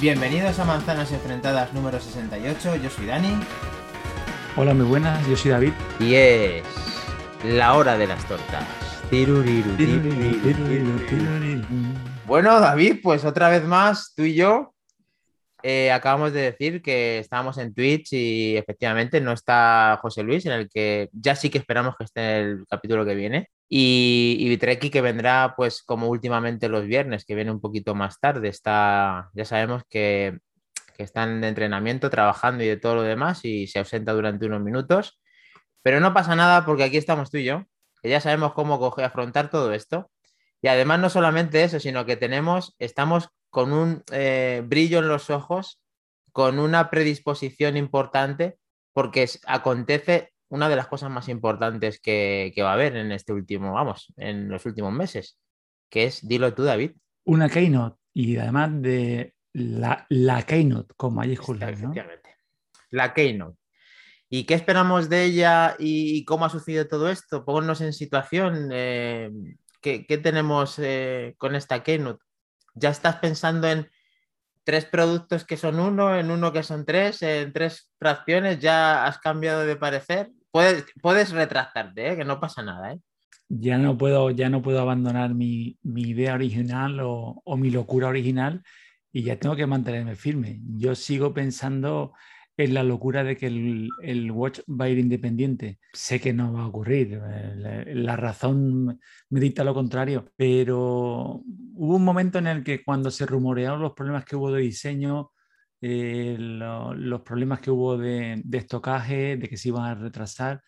Bienvenidos a Manzanas Enfrentadas número 68, yo soy Dani. Hola, muy buenas, yo soy David. Y es la hora de las tortas. Tiruriru, Bueno, David, pues otra vez más, tú y yo eh, acabamos de decir que estábamos en Twitch y efectivamente no está José Luis, en el que ya sí que esperamos que esté en el capítulo que viene. Y, y Vitreki que vendrá pues como últimamente los viernes, que viene un poquito más tarde. Está, ya sabemos que, que está en entrenamiento, trabajando y de todo lo demás y se ausenta durante unos minutos. Pero no pasa nada porque aquí estamos tú y yo, que ya sabemos cómo afrontar todo esto. Y además no solamente eso, sino que tenemos, estamos con un eh, brillo en los ojos, con una predisposición importante, porque acontece una de las cosas más importantes que, que, va a haber en este último, vamos, en los últimos meses, que es, dilo tú, David. Una keynote, y además de la, la keynote con mayúsculas, ¿no? La keynote. ¿Y qué esperamos de ella y cómo ha sucedido todo esto? Pónganos en situación. Eh, ¿qué, ¿qué, tenemos eh, con esta keynote? ya estás pensando en tres productos que son uno, en uno que son tres, en tres fracciones, ya has cambiado de parecer. Puedes, puedes retractarte, ¿eh? que no pasa nada. ¿eh? Ya, no puedo, ya no puedo abandonar mi, mi idea original o, o, mi locura original y ya tengo que mantenerme firme. Yo sigo pensando en la locura de que el, el, Watch va a ir independiente. Sé que no va a ocurrir, eh, la, la, razón me dicta lo contrario, pero hubo un momento en el que cuando se rumorearon los problemas que hubo de diseño, eh, lo, los problemas que hubo de, de, estocaje, de que se iban a retrasar,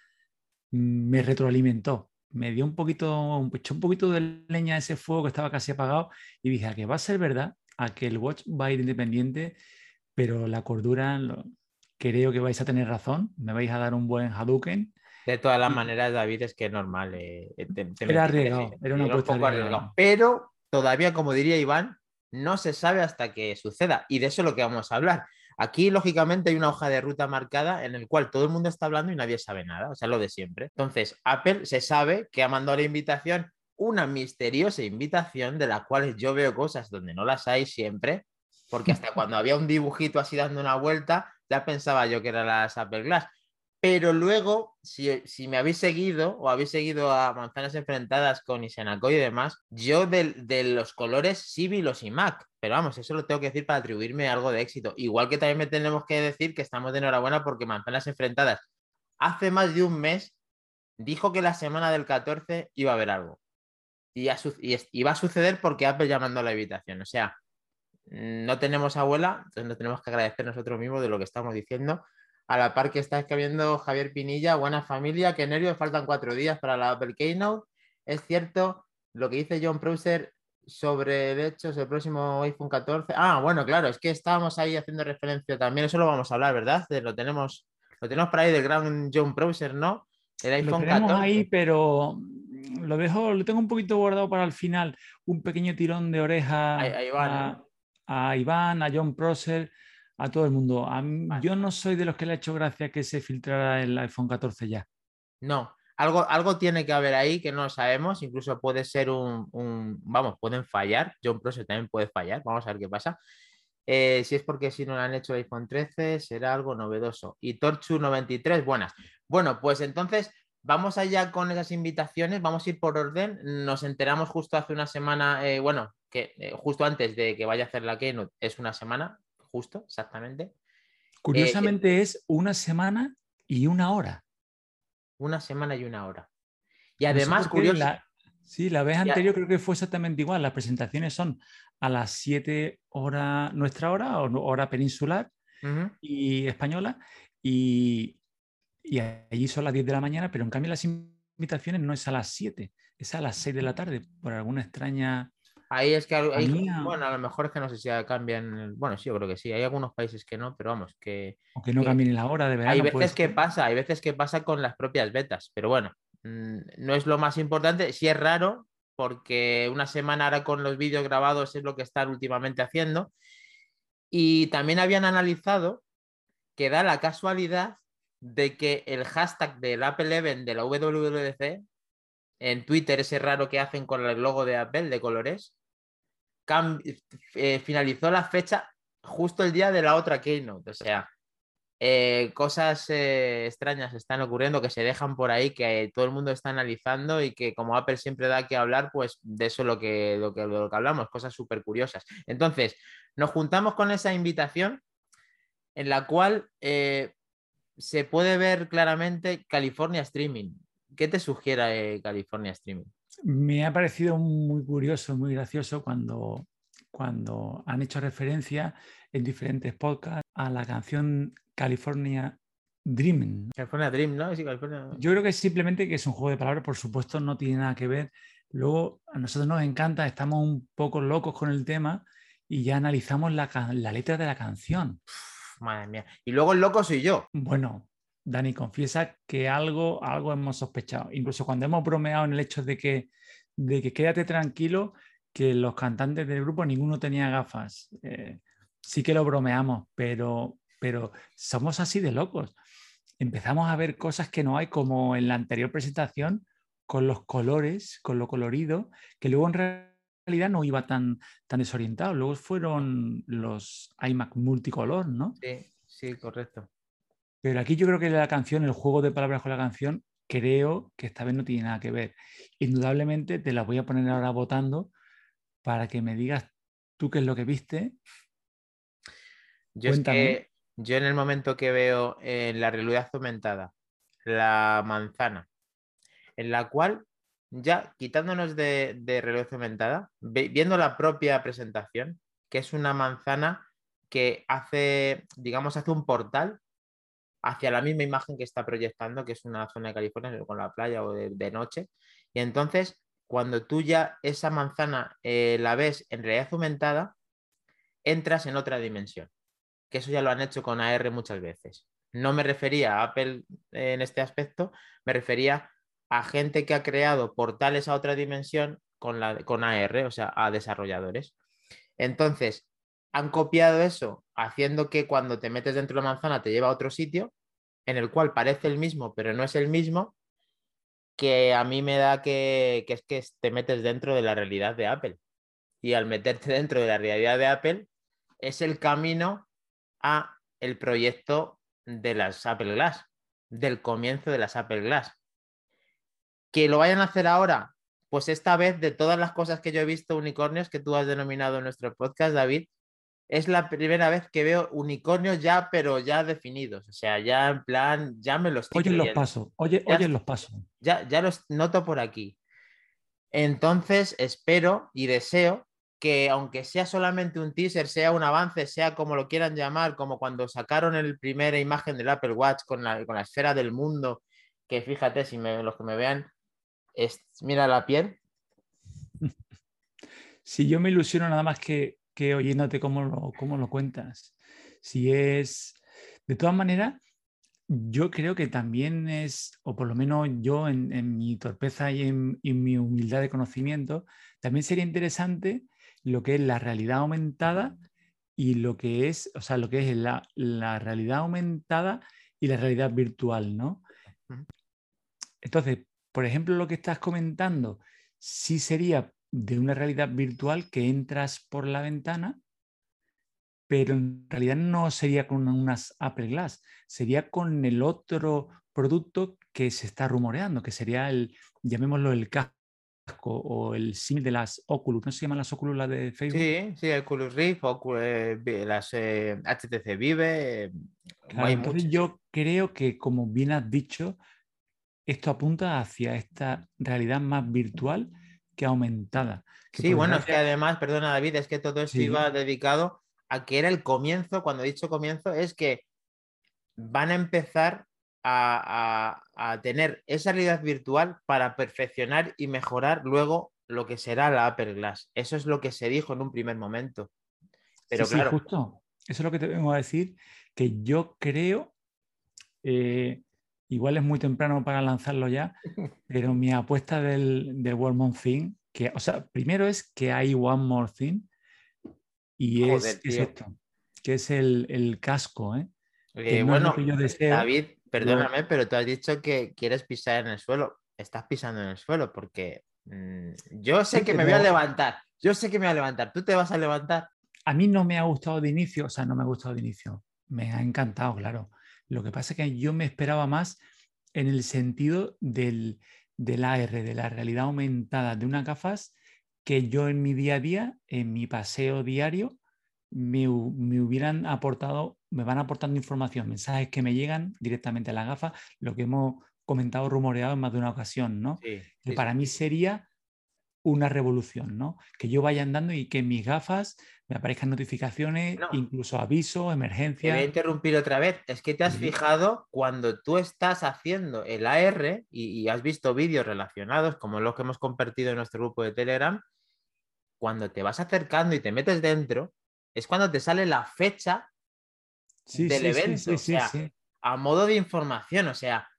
me retroalimentó. Me dio un poquito, echó un poquito de leña a ese fuego que estaba casi apagado y dije, ¿a que va a ser verdad? ¿A que el Watch va a ir independiente? Pero la cordura, lo, creo que vais a tener razón, me vais a dar un buen Hadouken. De todas las maneras, David, es que es normal. Eh, te, te era arriesgado, era una un arriesgado. Pero todavía, como diría Iván, no se sabe hasta que suceda. Y de eso es lo que vamos a hablar. Aquí, lógicamente, hay una hoja de ruta marcada en el cual todo el mundo está hablando y nadie sabe nada, o sea, lo de siempre. Entonces, Apple se sabe que ha mandado la invitación, una misteriosa invitación de la cual yo veo cosas donde no las hay siempre, porque hasta cuando había un dibujito así dando una vuelta, ya pensaba yo que era las Apple Glass. Pero luego, si, si, me habéis seguido o habéis seguido a Manzanas Enfrentadas con Isenako y demás, yo de, de, los colores sí vi los iMac. Pero vamos, eso lo tengo que decir para atribuirme algo de éxito. Igual que también me tenemos que decir que estamos de enhorabuena porque Manzanas Enfrentadas hace más de un mes dijo que la semana del 14 iba a haber algo. Y, a, iba a suceder porque Apple ya mandó la invitación. O sea, no tenemos abuela, entonces nos tenemos que agradecer nosotros mismos de lo que estamos diciendo. A la par que está escribiendo Javier Pinilla, buena familia, que nervios, faltan cuatro días para la Apple Keynote. Es cierto lo que dice John Prouser sobre, de hecho, el próximo iPhone 14. Ah, bueno, claro, es que estábamos ahí haciendo referencia también, eso lo vamos a hablar, ¿verdad? Lo tenemos, lo tenemos por ahí del gran John Prouser, ¿no? El iPhone lo tenemos 14. ahí, pero lo dejo, lo tengo un poquito guardado para el final, un pequeño tirón de oreja. Ahí, ahí va, a, a Iván, a John Prosser, a todo el mundo. A mí, vale. Yo no soy de los que le ha hecho gracia que se filtrara el iPhone 14 ya. No, algo, algo tiene que haber ahí que no sabemos, incluso puede ser un, un vamos, pueden fallar, John Prosser también puede fallar, vamos a ver qué pasa. Eh, si es porque si no lo han hecho el iPhone 13, será algo novedoso. Y Torchu93, buenas. Bueno, pues entonces vamos allá con esas invitaciones, vamos a ir por orden. Nos enteramos justo hace una semana, eh, bueno, que eh, justo antes de que vaya a hacer la keynote es una semana, justo, exactamente. Curiosamente eh, es una semana y una hora. Una semana y una hora. Y además, no curioso. La, sí, la vez anterior creo que fue exactamente igual. Las presentaciones son a las 7 horas, nuestra hora, o hora peninsular uh -huh. y española, y, y allí son las 10 de la mañana, pero en cambio las invitaciones no es a las 7, es a las 6 de la tarde, por alguna extraña Ahí es que, ahí, bueno, a lo mejor es que no sé si cambian, bueno, sí, yo creo que sí, hay algunos países que no, pero vamos, que... O que no cambien la hora de verano. Hay veces pues... que pasa, hay veces que pasa con las propias betas, pero bueno, mmm, no es lo más importante, sí es raro, porque una semana ahora con los vídeos grabados es lo que están últimamente haciendo, y también habían analizado que da la casualidad de que el hashtag del Apple Event de la WWDC en Twitter, ese raro que hacen con el logo de Apple de colores, eh, finalizó la fecha justo el día de la otra keynote. O sea, eh, cosas eh, extrañas están ocurriendo que se dejan por ahí, que todo el mundo está analizando y que como Apple siempre da que hablar, pues de eso es lo que, lo que, lo que hablamos, cosas súper curiosas. Entonces, nos juntamos con esa invitación en la cual se puede ver claramente California Streaming. ¿Qué te sugiere California Streaming? Me ha parecido muy curioso, muy gracioso cuando, cuando han hecho referencia en diferentes podcasts a la canción California Dreaming. California Dream, ¿no? Yo creo que simplemente que es un juego de palabras, por supuesto, no tiene nada que ver. Luego, a nosotros nos encanta, estamos un poco locos con el tema y ya analizamos la, la letra de la canción. madre mía. Y luego el loco soy yo. Bueno, Dani, confiesa que algo, algo hemos sospechado. Incluso cuando hemos bromeado en el hecho de que, de que quédate tranquilo, que los cantantes del grupo ninguno tenía gafas. Eh, sí que lo bromeamos, pero, pero somos así de locos. Empezamos a ver cosas que no hay, como en la anterior presentación, con los colores, con lo colorido, que luego en realidad no iba tan, tan desorientado. Luego fueron los iMac multicolor, ¿no? Sí, sí, correcto. Pero aquí yo creo que la canción, el juego de palabras con la canción, creo que esta vez no tiene nada que ver. Indudablemente te la voy a poner ahora votando para que me digas tú qué es lo que viste. Yo es que yo en el momento que veo en la realidad aumentada la manzana, en la cual ya quitándonos de, de realidad aumentada, viendo la propia presentación, que es una manzana que hace, digamos, hace un portal hacia la misma imagen que está proyectando, que es una zona de California con la playa o de, noche. Y entonces, cuando tú ya esa manzana eh, la ves en realidad aumentada, entras en otra dimensión. Que eso ya lo han hecho con AR muchas veces. No me refería a Apple en este aspecto, me refería a gente que ha creado portales a otra dimensión con, la, con AR, o sea, a desarrolladores. Entonces, han copiado eso haciendo que cuando te metes dentro de la manzana te lleva a otro sitio en el cual parece el mismo, pero no es el mismo, que a mí me da que, es que te metes dentro de la realidad de Apple. Y al meterte dentro de la realidad de Apple, es el camino a el proyecto de las Apple Glass, del comienzo de las Apple Glass. Que lo vayan a hacer ahora, pues esta vez de todas las cosas que yo he visto unicornios que tú has denominado en nuestro podcast, David, es la primera vez que veo unicornios ya, pero ya definidos. O sea, ya en plan, ya me los estoy Oye los pasos, oye, oye los pasos. Ya, ya los noto por aquí. Entonces, espero y deseo que aunque sea solamente un teaser, sea un avance, sea como lo quieran llamar, como cuando sacaron el primera imagen del Apple Watch con la, con la esfera del mundo, que fíjate, si me, los que me vean, es, mira la piel. Si yo me ilusiono nada más que que oyéndote cómo lo, cómo lo cuentas. Si es, de todas maneras, yo creo que también es, o por lo menos yo en, mi torpeza y en, mi humildad de conocimiento, también sería interesante lo que es la realidad aumentada y lo que es, o sea, lo que es la, la realidad aumentada y la realidad virtual, ¿no? Entonces, por ejemplo, lo que estás comentando, sí sería de una realidad virtual que entras por la ventana, pero en realidad no sería con unas Apple Glass, sería con el otro producto que se está rumoreando, que sería el, llamémoslo el casco o el sim de las Oculus, ¿no se llaman las Oculus las de Facebook? Sí, sí, Oculus Rift, Oculus, eh, las HTC eh, Vive. Eh, entonces yo creo que, como bien has dicho, esto apunta hacia esta realidad más virtual aumentada. sí, bueno, es que además, perdona David, es que todo esto iba dedicado a que era el comienzo, cuando he dicho comienzo, es que van a empezar a, tener esa realidad virtual para perfeccionar y mejorar luego lo que será la Apple Glass. Eso es lo que se dijo en un primer momento. Pero claro. justo. Eso es lo que te vengo a decir, que yo creo, eh, igual es muy temprano para lanzarlo ya, pero mi apuesta del, del One More Thing, que, o sea, primero es que hay One More Thing y es, esto, que es el, casco, ¿eh? eh bueno, David, perdóname, pero tú has dicho que quieres pisar en el suelo. Estás pisando en el suelo porque mm, yo sé que me voy a levantar. Yo sé que me voy a levantar. ¿Tú te vas a levantar? a mí no me ha gustado de inicio, o sea, no me ha gustado de inicio, me ha encantado, claro. Lo que pasa es que yo me esperaba más en el sentido del, del AR, de la realidad aumentada de unas gafas que yo en mi día a día, en mi paseo diario, me, me, hubieran aportado, me van aportando información, mensajes que me llegan directamente a la gafa, lo que hemos comentado, rumoreado en más de una ocasión, ¿no? que para mí sería una revolución, ¿no? Que yo vaya andando y que en mis gafas me aparezcan notificaciones, incluso avisos, emergencias. voy a interrumpir otra vez. Es que te has fijado cuando tú estás haciendo el AR y, has visto vídeos relacionados, como los que hemos compartido en nuestro grupo de Telegram, cuando te vas acercando y te metes dentro, es cuando te sale la fecha del evento. o sea, a modo de información, o sea,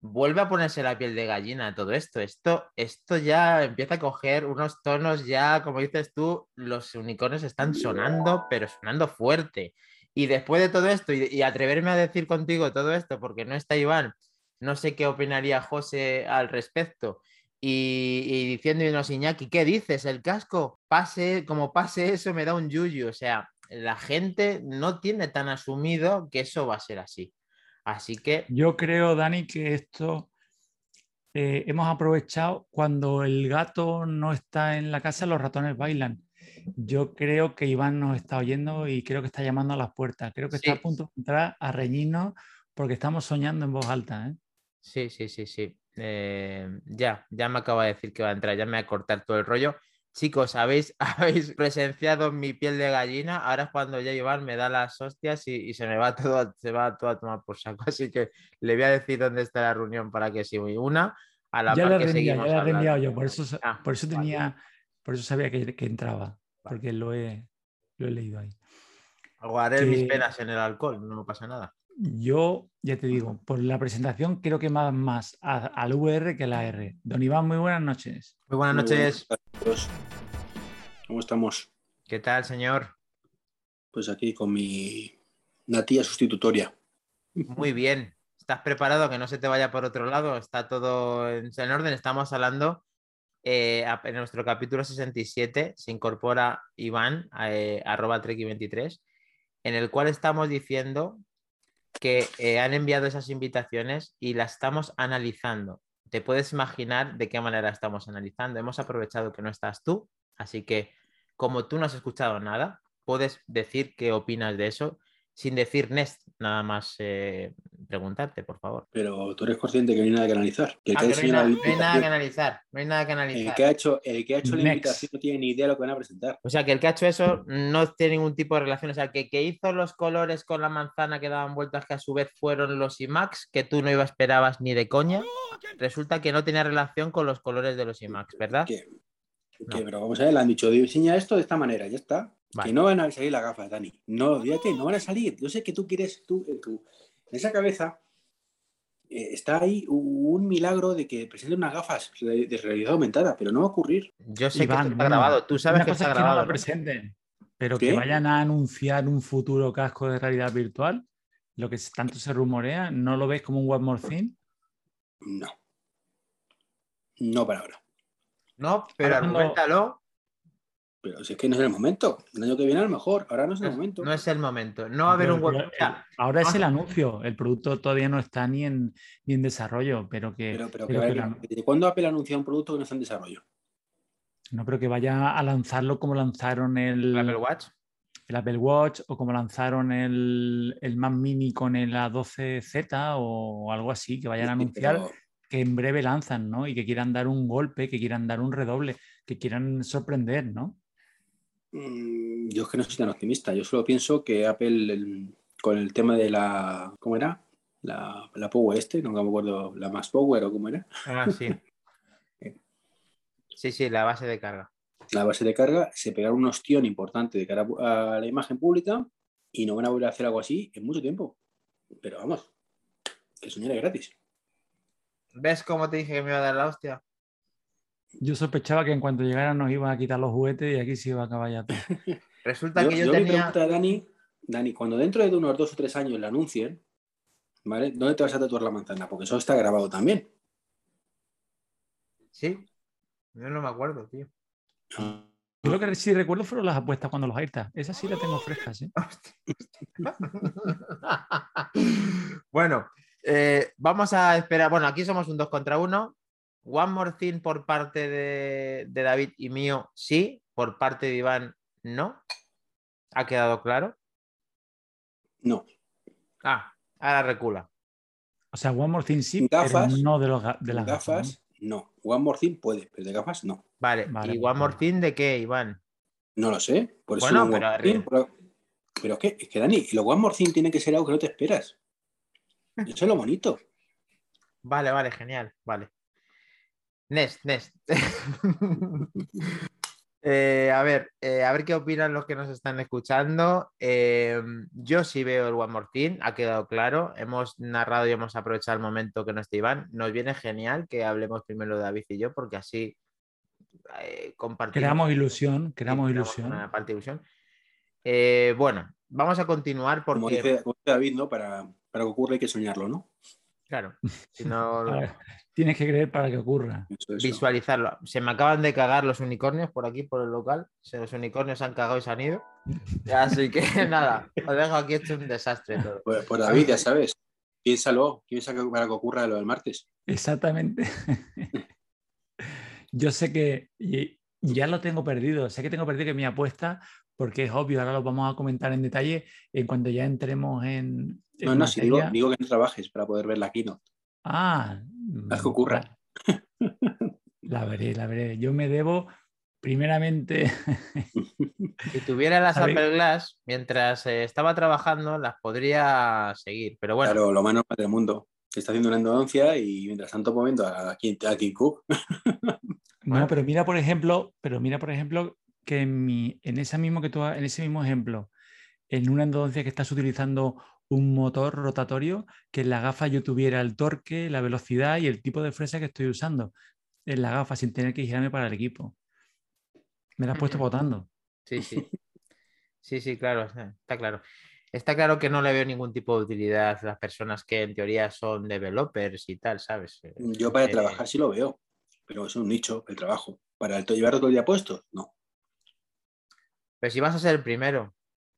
vuelve a ponerse la piel de gallina todo esto. Esto, esto ya empieza a coger unos tonos ya, como dices tú, los unicornios están sonando, pero sonando fuerte. Y después de todo esto, y, atreverme a decir contigo todo esto, porque no está Iván, no sé qué opinaría José al respecto. Y, y diciéndonos, Iñaki, ¿qué dices? El casco, pase, como pase eso, me da un yuyu. O sea, la gente no tiene tan asumido que eso va a ser así. Así que... Yo creo, Dani, que esto eh, hemos aprovechado cuando el gato no está en la casa, los ratones bailan. Yo creo que Iván nos está oyendo y creo que está llamando a las puertas. Creo que está a punto de entrar a reñirnos porque estamos soñando en voz alta. ¿eh? Sí, sí, sí, sí. Eh, ya, ya me acaba de decir que va a entrar, ya me va a cortar todo el rollo. Chicos, habéis, habéis presenciado mi piel de gallina. Ahora es cuando ya Iván me da las hostias y, se me va todo, se va todo a tomar por saco. Así que le voy a decir dónde está la reunión para que se una a la ya par que seguimos ya la he yo, por eso, ah, por eso tenía, por eso sabía que, que entraba, porque lo he, lo he leído ahí. Aguaré mis penas en el alcohol, no pasa nada. Yo, ya te digo, por la presentación creo que más, más al VR que a la R. Don Iván, muy buenas noches. Muy buenas noches. ¿Cómo estamos? ¿Qué tal, señor? Pues aquí con mi natía sustitutoria. Muy bien. ¿Estás preparado que no se te vaya por otro lado? Está todo en orden. Estamos hablando eh, en nuestro capítulo 67. Se incorpora Iván, eh, arroba treki23, en el cual estamos diciendo que eh, han enviado esas invitaciones y las estamos analizando. Te puedes imaginar de qué manera estamos analizando. Hemos aprovechado que no estás tú, así que como tú no has escuchado nada, puedes decir qué opinas de eso sin decir Nest, nada más eh, preguntarte, por favor. Pero tú eres consciente que no hay nada que analizar. Ah, no, hay nada, que analizar. No hay nada que analizar. El que ha hecho, el que ha hecho la invitación no tiene ni idea de lo que van a presentar. O sea, que el que ha hecho eso no tiene ningún tipo de relación. O sea, que, que hizo los colores con la manzana que daban vueltas, que a su vez fueron los IMAX, que tú no iba esperabas ni de coña, resulta que no tenía relación con los colores de los IMAX, ¿verdad? pero vamos a ver, le han dicho, diseña esto de esta manera, ya está. Que no van a salir las gafas, Dani. No, fíjate, no van a salir. Yo sé que tú quieres, tú, en, tu, en esa cabeza eh, está ahí un milagro de que presenten unas gafas de, realidad aumentada, pero no va a ocurrir. Yo sé que está grabado, tú sabes que está grabado. Que no presenten, pero que vayan a anunciar un futuro casco de realidad virtual, lo que tanto se rumorea, ¿no lo ves como un One More Thing? No. No para ahora. No, pero argumentalo. Pero si es que no es el momento. El año que viene a lo mejor. Ahora no es el momento. No es el momento. No va a haber un web. Ahora es el anuncio. El producto todavía no está ni en, ni en desarrollo. Pero que. Pero, ¿De cuándo Apple anuncia un producto que no está en desarrollo? No, pero que vaya a lanzarlo como lanzaron el, Apple Watch. El Apple Watch o como lanzaron el, el Mac Mini con el A12Z o algo así, que vayan a anunciar que en breve lanzan, ¿no? Y que quieran dar un golpe, que quieran dar un redoble, que quieran sorprender, ¿no? Mm, yo es que no soy tan optimista. Yo solo pienso que Apple, con el tema de la. ¿Cómo era? La, la Power este, no me acuerdo, la más Power o cómo era. Ah, sí. sí, sí, la base de carga. La base de carga, se pegaron un ostión importante de cara a la imagen pública y no van a volver a hacer algo así en mucho tiempo. Pero vamos, que soñar es gratis. ¿Ves cómo te dije que me iba a dar la hostia? Yo sospechaba que en cuanto llegaran nos iban a quitar los juguetes y aquí se iba a acabar ya todo. Resulta que yo, tenía... pregunta a Dani, Dani, cuando dentro de unos dos o tres años la anuncien, ¿vale? ¿Dónde te vas a tatuar la manzana? Porque eso está grabado también. Sí. Yo no me acuerdo, tío. Yo lo que sí recuerdo fueron las apuestas cuando los AirTags. Esas sí las tengo frescas, ¿sí? bueno, eh, vamos a esperar. Bueno, aquí somos un 2 contra 1. One more thing por parte de, de, David y mío, sí. Por parte de Iván, no. ¿Ha quedado claro? No. Ah, ahora recula. O sea, One more thing sí, pero no de, los, de las gafas. no. One more thing puede, pero de gafas no. Vale, ¿y One more thing de qué, Iván? No lo sé. Por eso bueno, pero, pero, es que, es que Dani, los One more thing tienen que ser algo que no te esperas. Eso es lo bonito. Vale, vale, genial. Vale. Nest, Nest. Eh, a ver, eh, a ver qué opinan los que nos están escuchando. Eh, yo sí veo el One More Thing, ha quedado claro. Hemos narrado y hemos aprovechado el momento que no está Iván. Nos viene genial que hablemos primero David y yo, porque así compartimos. Creamos ilusión, creamos ilusión. Una parte de ilusión. bueno, vamos a continuar porque. Como dice, David, ¿no? Para, para que ocurra hay que soñarlo, ¿no? Claro. Si no... Tienes que creer para que ocurra. Visualizarlo. Se me acaban de cagar los unicornios por aquí, por el local. Los unicornios han cagado y se han ido. Así que nada, os dejo aquí hecho un desastre todo. Pues, pues, David, ya sabes, piénsalo, piensa para que ocurra lo del martes. Exactamente. Yo sé que ya lo tengo perdido, sé que tengo perdido que mi apuesta, porque es obvio, ahora lo vamos a comentar en detalle en cuando ya entremos en. no, no, si digo, digo, que no trabajes para poder ver la keynote. Ah, Haz que ocurra. La veré, la veré. Yo me debo, primeramente. si tuviera las Apple Glass, mientras eh, estaba trabajando, las podría seguir. Pero bueno. Claro, lo más normal del mundo. Que está haciendo una endodoncia y mientras tanto moviendo a, a, Cook. no, pero mira, por ejemplo, pero mira, por ejemplo, que en, mi, en, esa mismo que tú, en ese mismo ejemplo, en una endodoncia que estás utilizando un motor rotatorio que en la gafa yo tuviera el torque, la velocidad y el tipo de fresa que estoy usando en la gafa sin tener que girarme para el equipo. Me la has puesto votando. Sí, sí. Sí, sí, claro, está claro. Está claro que no le veo ningún tipo de utilidad a las personas que en teoría son developers y tal, ¿sabes? Yo para eh, trabajar sí lo veo, pero es un nicho el trabajo. ¿Para el llevar todo el día puesto? No. Pero si vas a ser el primero,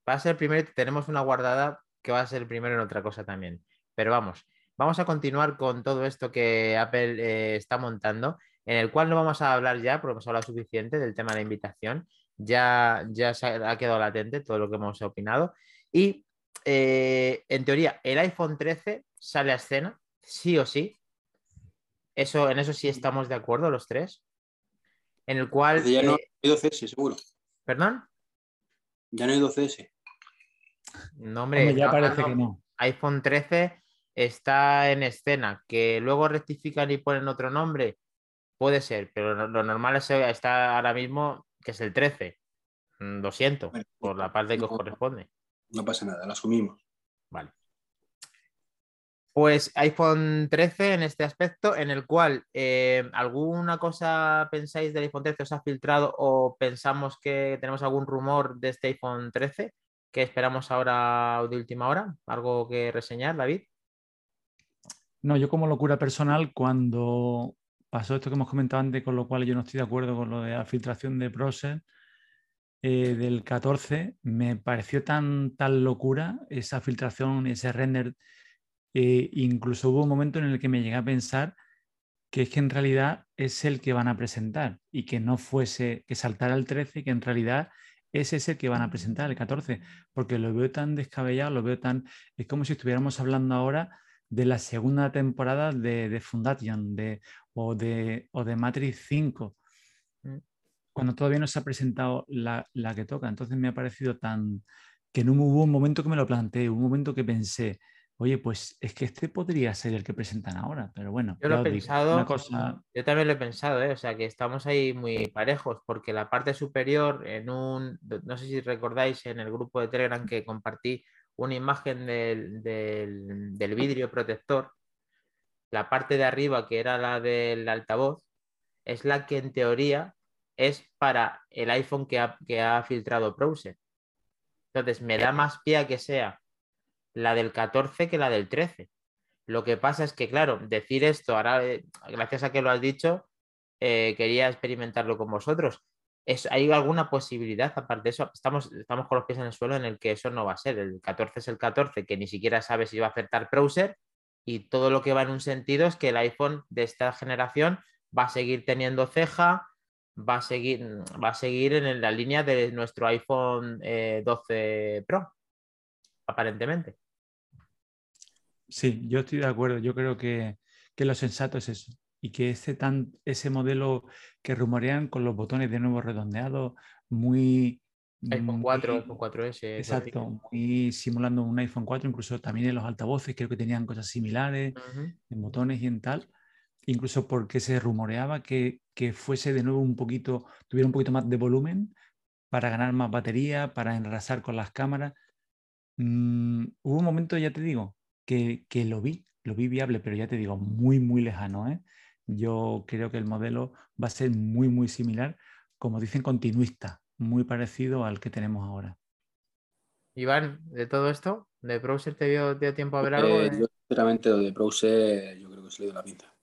vas a ser el primero y tenemos una guardada que va a ser el primero en otra cosa también. Pero vamos, vamos a continuar con todo esto que Apple eh, está montando, en el cual no vamos a hablar ya, porque hemos hablado suficiente del tema de la invitación. Ya, ya se ha, quedado latente todo lo que hemos opinado. Y eh, en teoría, el iPhone 13 sale a escena, sí o sí. Eso, en eso sí estamos de acuerdo los tres. En el cual. Ya no eh, hay 12S, seguro. ¿Perdón? Ya no hay 12S. No, hombre, ya parece que no. iPhone 13 está en escena. Que luego rectifican y ponen otro nombre, puede ser, pero lo, normal es está ahora mismo que es el 13. Mm, lo siento, por la parte que os corresponde. No pasa nada, lo asumimos. Vale. Pues iPhone 13 en este aspecto, en el cual eh, alguna cosa pensáis del iPhone 13 os ha filtrado o pensamos que tenemos algún rumor de este iPhone 13 ¿Qué esperamos ahora de última hora? ¿Algo que reseñar, David? No, yo como locura personal, cuando pasó esto que hemos comentado antes, con lo cual yo no estoy de acuerdo con lo de la filtración de Browser eh, del 14, me pareció tan, tan locura esa filtración, ese render. Eh, incluso hubo un momento en el que me llegué a pensar que es que en realidad es el que van a presentar y que no fuese que saltara el 13 y que en realidad ese es el que van a presentar, el 14, porque lo veo tan descabellado, lo veo tan... Es como si estuviéramos hablando ahora de la segunda temporada de, de Foundation de, o, de, o de Matrix 5, mm. cuando todavía no se ha presentado la, la, que toca. Entonces me ha parecido tan... que no hubo un momento que me lo planteé, un momento que pensé, oye, pues es que este podría ser el que presentan ahora, pero bueno. Yo lo he pensado, yo también lo he pensado, ¿eh? o sea que estamos ahí muy parejos, porque la parte superior, en un, no sé si recordáis en el grupo de Telegram que compartí una imagen del, del, vidrio protector, la parte de arriba, que era la del altavoz, es la que en teoría es para el iPhone que ha, que ha filtrado Browser. Entonces, me da más pie a que sea la del 14 que la del 13. Lo que pasa es que, claro, decir esto, ahora, eh, gracias a que lo has dicho, eh, quería experimentarlo con vosotros. ¿Hay alguna posibilidad, aparte de eso, estamos, estamos con los pies en el suelo en el que eso no va a ser? El 14 es el 14, que ni siquiera sabe si va a acertar browser y todo lo que va en un sentido es que el iPhone de esta generación va a seguir teniendo ceja, va a seguir, va a seguir en la línea de nuestro iPhone 12 eh, Pro, aparentemente. Sí, yo estoy de acuerdo. Yo creo que, lo sensato es eso. Y que ese, tan, ese modelo que rumorean con los botones de nuevo redondeados, muy... iPhone 4, iPhone 4S. Exacto, muy simulando un iPhone 4, incluso también en los altavoces creo que tenían cosas similares, en botones y en tal incluso porque se rumoreaba que, fuese de nuevo un poquito, tuviera un poquito más de volumen para ganar más batería, para enrasar con las cámaras. Mm, hubo un momento, ya te digo, que, lo vi, lo vi viable, pero ya te digo, muy, muy lejano. ¿eh? Yo creo que el modelo va a ser muy, muy similar, como dicen, continuista, muy parecido al que tenemos ahora. Iván, de todo esto, ¿de browser te dio, tiempo a ver algo? Eh, yo, sinceramente, lo de browser, yo creo que se le dio la pinta.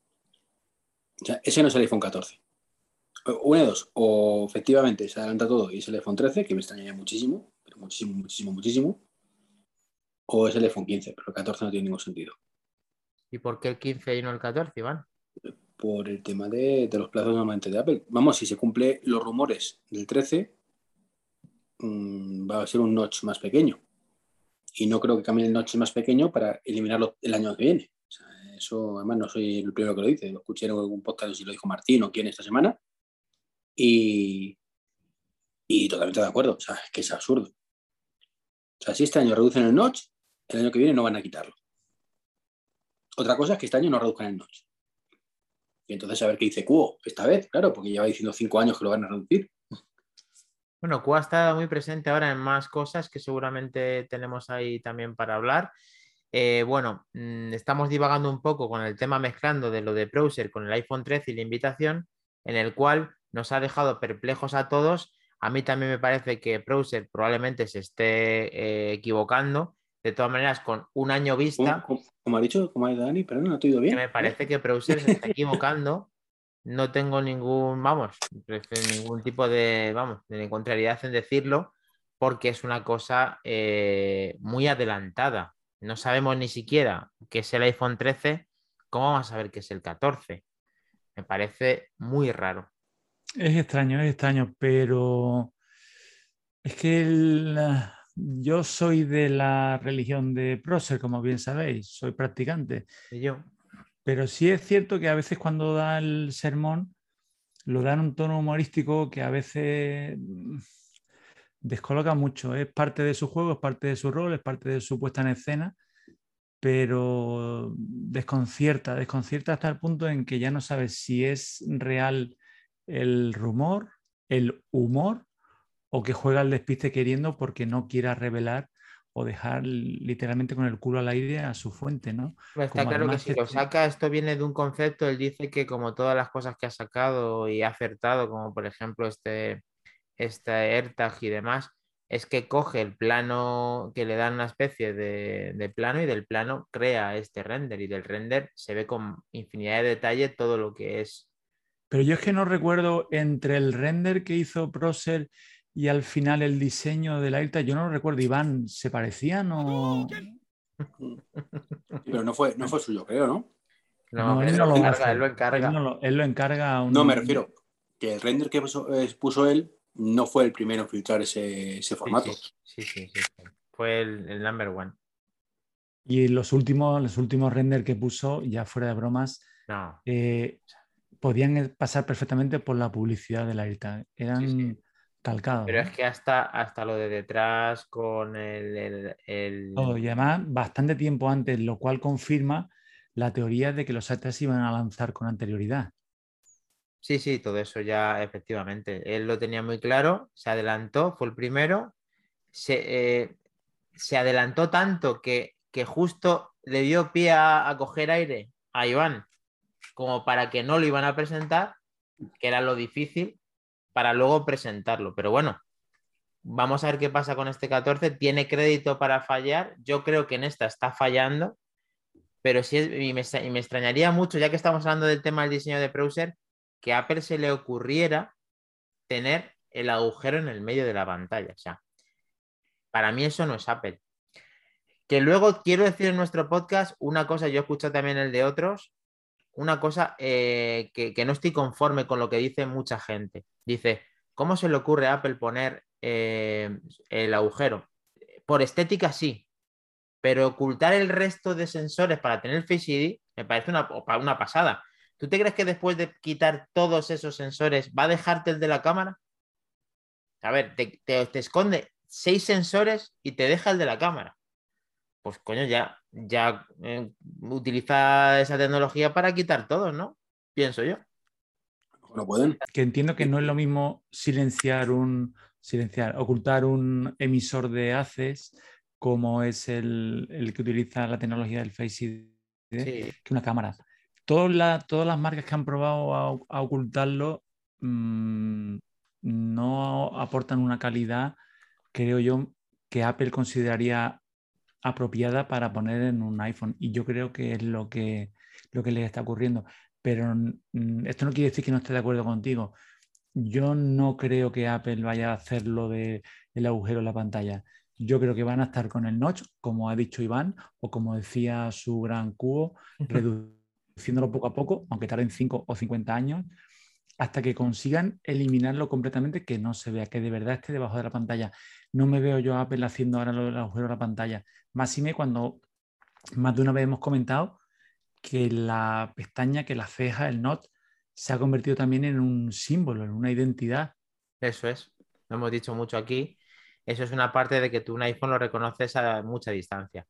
O sea, ese no es el iPhone 14. Una de dos, o efectivamente se adelanta todo y es el iPhone 13, que me extrañaría muchísimo, pero muchísimo, muchísimo, muchísimo. O es el iPhone 15, pero el 14 no tiene ningún sentido. ¿Y por qué el 15 y no el 14, Iván? Por el tema de, los plazos normalmente de Apple. Vamos, si se cumple los rumores del 13, mm, va a ser un notch más pequeño. Y no creo que cambie el notch más pequeño para eliminarlo el año que viene. Eso, además, no soy el primero que lo dice. Lo escuché en algún podcast, si lo dijo Martín o quién esta semana. Y, y totalmente de acuerdo. O sea, es que es absurdo. O sea, si este año reducen el notch, el año que viene no van a quitarlo. Otra cosa es que este año no reduzcan el notch. Y entonces a ver qué dice Cuo esta vez, claro, porque lleva diciendo cinco años que lo van a reducir. Bueno, Cuo está muy presente ahora en más cosas que seguramente tenemos ahí también para hablar. Eh, bueno, mm, estamos divagando un poco con el tema mezclando de lo de browser con el iPhone 13 y la invitación, en el cual nos ha dejado perplejos a todos. A mí también me parece que browser probablemente se esté eh, equivocando. De todas maneras, con un año vista. Como, ha dicho, como ha dicho Dani, pero no, ha te bien. Me parece que browser se está equivocando. No tengo ningún, vamos, ningún tipo de, vamos, de contrariedad en decirlo, porque es una cosa eh, muy adelantada no sabemos ni siquiera qué es el iPhone 13, ¿cómo vamos a saber qué es el 14? Me parece muy raro. Es extraño, es extraño, pero es que yo soy de la religión de Prócer, como bien sabéis, soy practicante. Y yo. Pero sí es cierto que a veces cuando da el sermón, lo da en un tono humorístico que a veces descoloca mucho. Es parte de su juego, es parte de su rol, es parte de su puesta en escena, pero desconcierta, desconcierta hasta el punto en que ya no sabes si es real el rumor, el humor o que juega al despiste queriendo porque no quiera revelar o dejar literalmente con el culo al aire a su fuente, ¿no? Pues está claro que si lo saca, esto viene de un concepto, él dice que como todas las cosas que ha sacado y ha acertado, como por ejemplo este este AirTag y demás, es que coge el plano, que le dan una especie de, plano y del plano crea este render y del render se ve con infinidad de detalle todo lo que es. Pero yo es que no recuerdo entre el render que hizo Procer y al final el diseño de la AirTag, yo no lo recuerdo, Iván, ¿se parecían o...? Pero no fue, no fue suyo, creo, ¿no? No, él, no lo encarga, él lo encarga. Él lo, encarga No, me refiero que el render que puso él no fue el primero en filtrar ese, formato. Sí sí, sí, Fue el, number one. Y los últimos, los últimos render que puso, ya fuera de bromas, eh, podían pasar perfectamente por la publicidad de la AirTag. Eran Pero es que hasta, hasta lo de detrás con el, y además bastante tiempo antes, lo cual confirma la teoría de que los AirTags iban a lanzar con anterioridad. Sí, sí, todo eso ya efectivamente. Él lo tenía muy claro, se adelantó, fue el primero, se, eh, adelantó tanto que, justo le dio pie a, coger aire a Iván como para que no lo iban a presentar, que era lo difícil, para luego presentarlo. Pero bueno, vamos a ver qué pasa con este 14. Tiene crédito para fallar. Yo creo que en esta está fallando, pero sí me, y me extrañaría mucho, ya que estamos hablando del tema del diseño de browser, que a Apple se le ocurriera tener el agujero en el medio de la pantalla. O sea, para mí eso no es Apple. Que luego quiero decir en nuestro podcast una cosa, yo escucho también el de otros, una cosa eh, que, no estoy conforme con lo que dice mucha gente. Dice, ¿cómo se le ocurre a Apple poner eh, el agujero? Por estética sí, pero ocultar el resto de sensores para tener Face ID me parece una, una pasada. ¿Tú te crees que después de quitar todos esos sensores va a dejarte el de la cámara? A ver, te, te esconde seis sensores y te deja el de la cámara pues coño, ya, ya eh, utiliza esa tecnología para quitar todo, ¿no? Pienso yo. No pueden. Que entiendo que no es lo mismo silenciar un, silenciar, ocultar un emisor de haces como es el, que utiliza la tecnología del Face ID que una cámara. Todas, todas las marcas que han probado a, ocultarlo mm, no aportan una calidad, creo yo, que Apple consideraría apropiada para poner en un iPhone. Y yo creo que es lo que, lo que les está ocurriendo. Pero mm, esto no quiere decir que no esté de acuerdo contigo. Yo no creo que Apple vaya a hacer lo del el agujero en la pantalla. Yo creo que van a estar con el notch, como ha dicho Iván, o como decía su gran cubo, reduciéndolo poco a poco, aunque tarden 5 o 50 años, hasta que consigan eliminarlo completamente, que no se vea, que de verdad esté debajo de la pantalla. No me veo yo a Apple haciendo ahora lo del agujero de la pantalla. Más me cuando más de una vez hemos comentado que la pestaña, que la ceja, el not, se ha convertido también en un símbolo, en una identidad. Eso es, lo hemos dicho mucho aquí. Eso es una parte de que tú un iPhone lo reconoces a mucha distancia.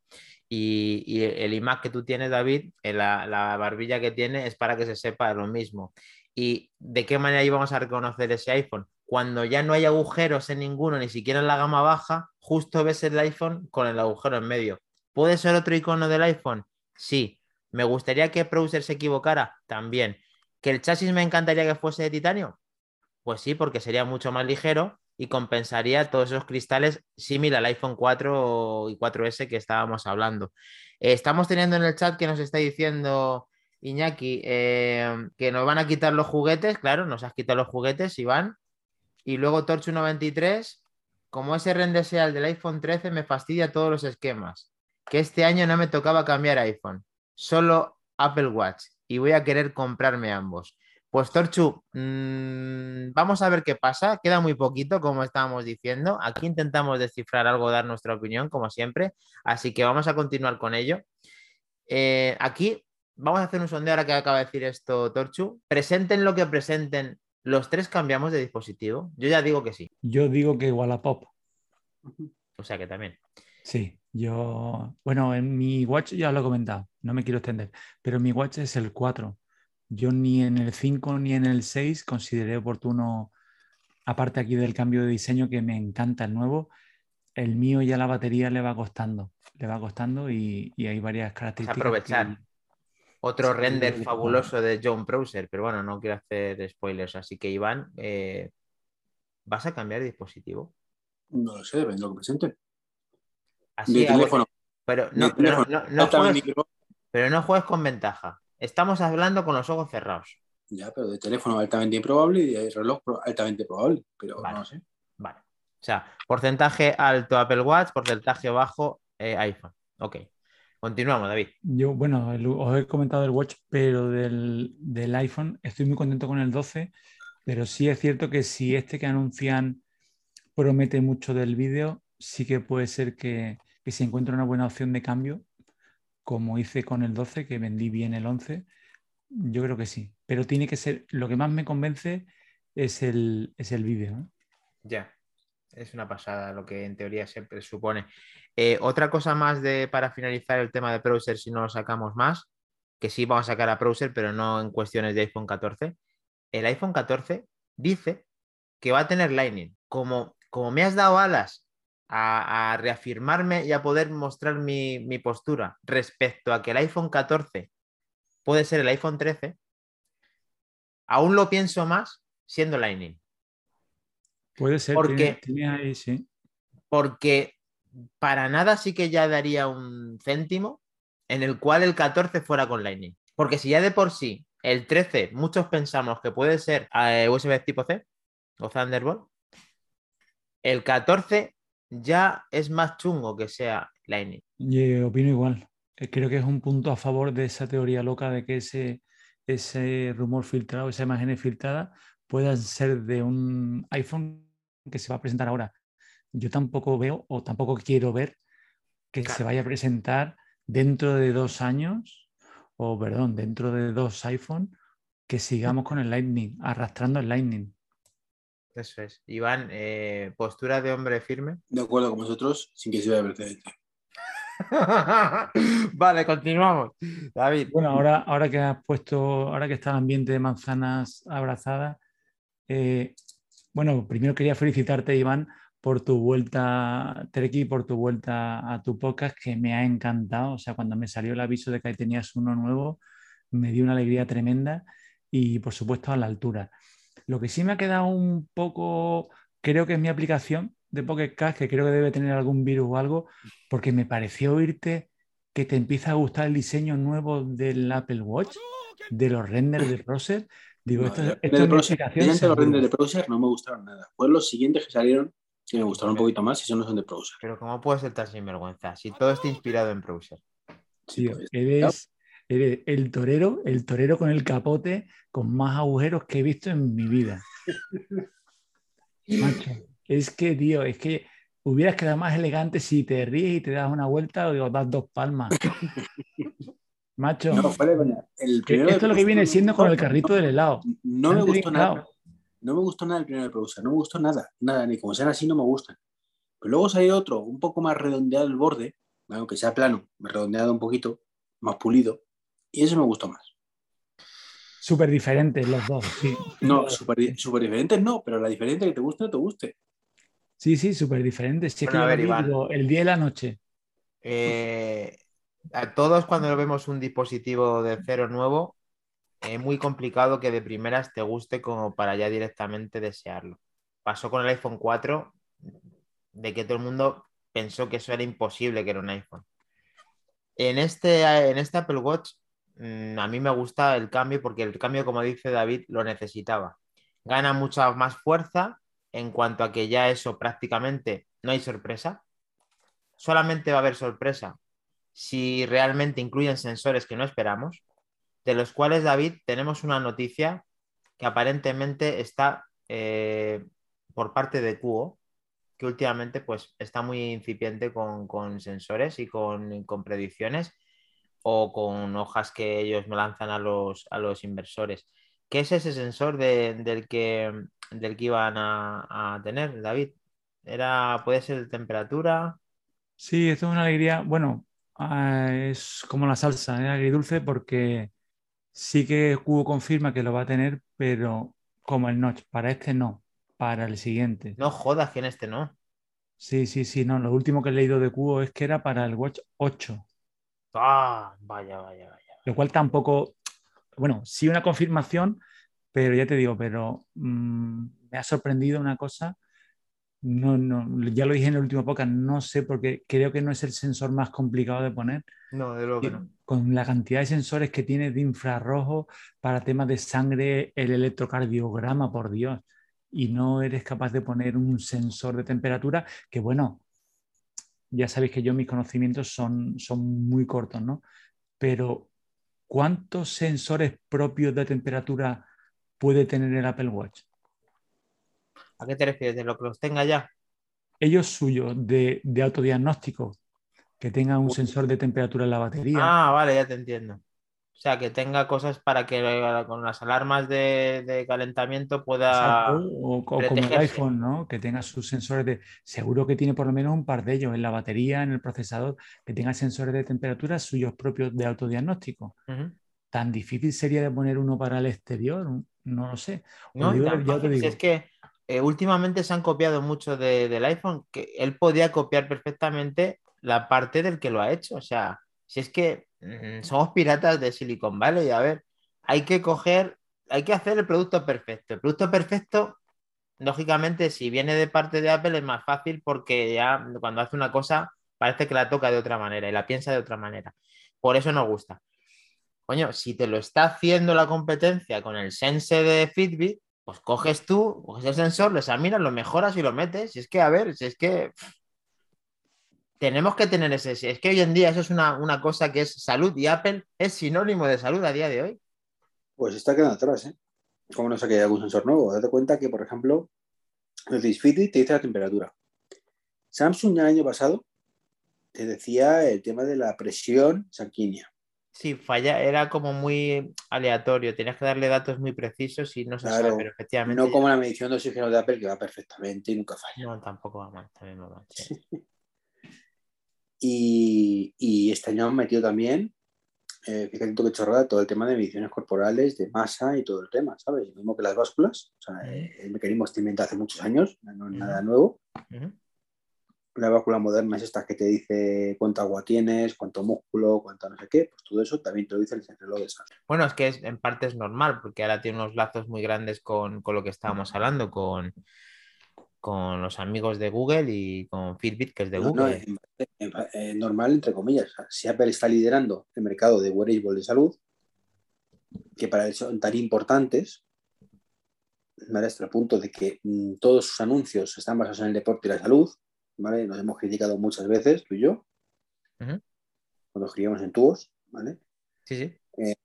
Y, el iMac que tú tienes, David, eh, la, la, barbilla que tiene es para que se sepa lo mismo. ¿Y de qué manera íbamos a reconocer ese iPhone? Cuando ya no hay agujeros en ninguno, ni siquiera en la gama baja, justo ves el iPhone con el agujero en medio. ¿Puede ser otro icono del iPhone? Sí. ¿Me gustaría que Browser se equivocara? También. ¿Que el chasis me encantaría que fuese de titanio? Pues sí, porque sería mucho más ligero y compensaría todos esos cristales similar al iPhone 4 y 4S que estábamos hablando. estamos teniendo en el chat que nos está diciendo Iñaki, eh, que nos van a quitar los juguetes, claro, nos has quitado los juguetes, Iván. Y luego Torch 93, como ese rendeseal del iPhone 13 me fastidia todos los esquemas. Que este año no me tocaba cambiar iPhone, solo Apple Watch. Y voy a querer comprarme ambos. Pues Torchu, mm, vamos a ver qué pasa. Queda muy poquito, como estábamos diciendo. Aquí intentamos descifrar algo, dar nuestra opinión, como siempre. Así que vamos a continuar con ello. Eh, aquí vamos a hacer un sondeo ahora que acaba de decir esto, Torchu. Presenten lo que presenten, ¿los tres cambiamos de dispositivo? Yo ya digo que sí. Yo digo que igual a Pop. O sea que también. Sí, yo. Bueno, en mi watch ya lo he comentado, no me quiero extender, pero mi watch es el 4. Yo ni en el 5 ni en el 6 consideré oportuno, aparte aquí del cambio de diseño que me encanta el nuevo, el mío ya la batería le va costando, le va costando y, hay varias características. Aprovechar. Otro render fabuloso de John Browser, pero bueno, no quiero hacer spoilers. Así que, Iván, eh, ¿vas a cambiar de dispositivo? No lo sé, ven lo que presente. Así, teléfono. Pero no, pero, no, juegues, pero no juegues con ventaja. Estamos hablando con los ojos cerrados. Ya, pero de teléfono altamente improbable y de reloj altamente probable, pero no sé. Vale. O sea, porcentaje alto Apple Watch, porcentaje bajo eh, iPhone. Ok. Continuamos, David. Yo, bueno, os he comentado el Watch, pero del, iPhone estoy muy contento con el 12, pero sí es cierto que si este que anuncian promete mucho del vídeo, sí que puede ser que, se encuentre una buena opción de cambio, como hice con el 12, que vendí bien el 11. Yo creo que sí, pero tiene que ser, lo que más me convence es el, es el vídeo. Ya es una pasada lo que en teoría se presupone. Eh, otra cosa más de, para finalizar el tema de browser, si no lo sacamos más, que sí vamos a sacar a browser, pero no en cuestiones de iPhone 14. El iPhone 14 dice que va a tener Lightning. Como, como me has dado alas a, reafirmarme y a poder mostrar mi, mi postura respecto a que el iPhone 14 puede ser el iPhone 13, aún lo pienso más siendo Lightning. Puede ser, porque, Porque para nada sí que ya daría un céntimo en el cual el 14 fuera con Lightning. Porque si ya de por sí el 13 muchos pensamos que puede ser eh, USB tipo C o Thunderbolt, el 14 ya es más chungo que sea Lightning. Yo opino igual. Eh, creo que es un punto a favor de esa teoría loca de que ese, ese rumor filtrado, esa imagen filtrada, pueda ser de un iPhone que se va a presentar ahora. Yo tampoco veo o tampoco quiero ver que se vaya a presentar dentro de dos años, o perdón, dentro de dos iPhone, que sigamos con el Lightning, arrastrando el Lightning. Eso es. Iván, eh, postura de hombre firme. De acuerdo con vosotros, sin que se vea precedente. vale, continuamos. David. Bueno, ahora, ahora que has puesto, ahora que está el ambiente de manzanas abrazadas, eh, bueno, primero quería felicitarte, Iván, por tu vuelta, Treki, por tu vuelta a tu podcast, que me ha encantado. O sea, cuando me salió el aviso de que tenías uno nuevo, me dio una alegría tremenda y, por supuesto, a la altura. Lo que sí me ha quedado un poco, creo que es mi aplicación de Pocket que creo que debe tener algún virus o algo, porque me pareció oírte que te empieza a gustar el diseño nuevo del Apple Watch, de los renders de Procer. Digo, esto, esto es los renders de Procer no me gustaron nada. Fueron los siguientes que salieron que me gustaron un poquito más y eso no son de Browser. Pero ¿cómo puede ser tan sinvergüenza? Si todo está inspirado en Browser. Sí, pues, eres, el torero, el torero con el capote con más agujeros que he visto en mi vida. Macho, es que, tío, es que hubieras quedado más elegante si te ríes y te das una vuelta o das dos palmas. Macho, no, el esto es lo que viene siendo con el carrito del helado. No me gustó nada. No me gustó nada el primer Browser, no me gustó nada, nada, ni como sean así no me gustan. Pero luego salió otro, un poco más redondeado el borde, aunque sea plano, redondeado un poquito, más pulido, y eso me gustó más. Súper diferentes los dos, sí. No, súper diferentes no, pero la diferencia que te guste o te guste. Sí, sí, súper diferentes. Sí, el día y la noche. Eh, a todos cuando vemos un dispositivo de cero nuevo, es muy complicado que de primeras te guste como para ya directamente desearlo. Pasó con el iPhone 4, de que todo el mundo pensó que eso era imposible, que era un iPhone. En este, en este Apple Watch, mm, a mí me gusta el cambio porque el cambio, como dice David, lo necesitaba. Gana mucha más fuerza en cuanto a que ya eso prácticamente no hay sorpresa. Solamente va a haber sorpresa si realmente incluyen sensores que no esperamos de los cuales, David, tenemos una noticia que aparentemente está eh, por parte de Cuo, que últimamente pues, está muy incipiente con, sensores y con, predicciones o con hojas que ellos me lanzan a los, a los inversores. ¿Qué es ese sensor del, que, del que iban a, tener, David? Era, ¿Puede ser de temperatura? Sí, esto es una alegría. Bueno, ah, es como la salsa, es agridulce porque Sí que Cubo confirma que lo va a tener, pero como el Notch, para este no, para el siguiente. No jodas que en este no. Sí, sí, sí, no. Lo último que he leído de Cubo es que era para el Watch 8. Ah, vaya, vaya, vaya. Lo cual tampoco, bueno, sí una confirmación, pero ya te digo, pero mm, me ha sorprendido una cosa no, no, ya lo dije en el último podcast, no sé porque creo que no es el sensor más complicado de poner. No, de luego que no. Con la cantidad de sensores que tiene de infrarrojo para temas de sangre, el electrocardiograma, por Dios. Y no eres capaz de poner un sensor de temperatura que, bueno, ya sabéis que yo mis conocimientos son, son muy cortos, ¿no? Pero, ¿cuántos sensores propios de temperatura puede tener el Apple Watch? ¿A qué te refieres? ¿De lo que los tenga ya? Ellos suyos, de, autodiagnóstico, que tenga un sensor de temperatura en la batería. Ah, vale, ya te entiendo. O sea, que tenga cosas para que eh, con las alarmas de, calentamiento pueda. O, como el iPhone, ¿no? Que tenga sus sensores de. Seguro que tiene por lo menos un par de ellos en la batería, en el procesador, que tenga sensores de temperatura suyos propios de autodiagnóstico. ¿Tan difícil sería de poner uno para el exterior? No lo sé. No, es que eh, últimamente se han copiado mucho del iPhone, que él podía copiar perfectamente la parte del que lo ha hecho. O sea, si es que mm, somos piratas de Silicon Valley, a ver, hay que coger, hay que hacer el producto perfecto. El producto perfecto, lógicamente, si viene de parte de Apple es más fácil porque ya cuando hace una cosa parece que la toca de otra manera y la piensa de otra manera. Por eso nos gusta. Coño, si te lo está haciendo la competencia con el Sense de Fitbit, pues coges tú, coges el sensor, lo examinas, lo mejoras y lo metes. Y es que, a ver, si es que tenemos que tener ese. Es que hoy en día eso es una, cosa que es salud y Apple es sinónimo de salud a día de hoy. Pues está quedando atrás, ¿eh? Como no sé que hay algún sensor nuevo. Date cuenta que, por ejemplo, el Fitbit te dice la temperatura. Samsung ya el año pasado te decía el tema de la presión sanguínea. Sí, falla, era como muy aleatorio, tenías que darle datos muy precisos y no se sabe, pero efectivamente. No como la medición de oxígeno de Apple que va perfectamente y nunca falla. No, tampoco va mal, también va mal. y, este año han metido también, eh, fíjate que chorrada, todo el tema de mediciones corporales, de masa y todo el tema, ¿sabes? Lo mismo que las básculas, o sea, el mecanismo se inventa hace muchos años, no es nada nuevo la báscula moderna es esta que te dice cuánto agua tienes, cuánto músculo, cuánto no sé qué, pues todo eso también te lo dice el reloj de sangre. Bueno, es que en parte es normal, porque ahora tiene unos lazos muy grandes con, lo que estábamos hablando, con, con los amigos de Google y con Fitbit, que es de Google. es normal, entre comillas. si Apple está liderando el mercado de wearable de salud, que para eso son tan importantes, hasta el punto de que mm, todos sus anuncios están basados en el deporte y la salud, ¿vale? Nos hemos criticado muchas veces, tú y yo, cuando escribíamos en tubos, ¿vale? Sí, sí. Eh,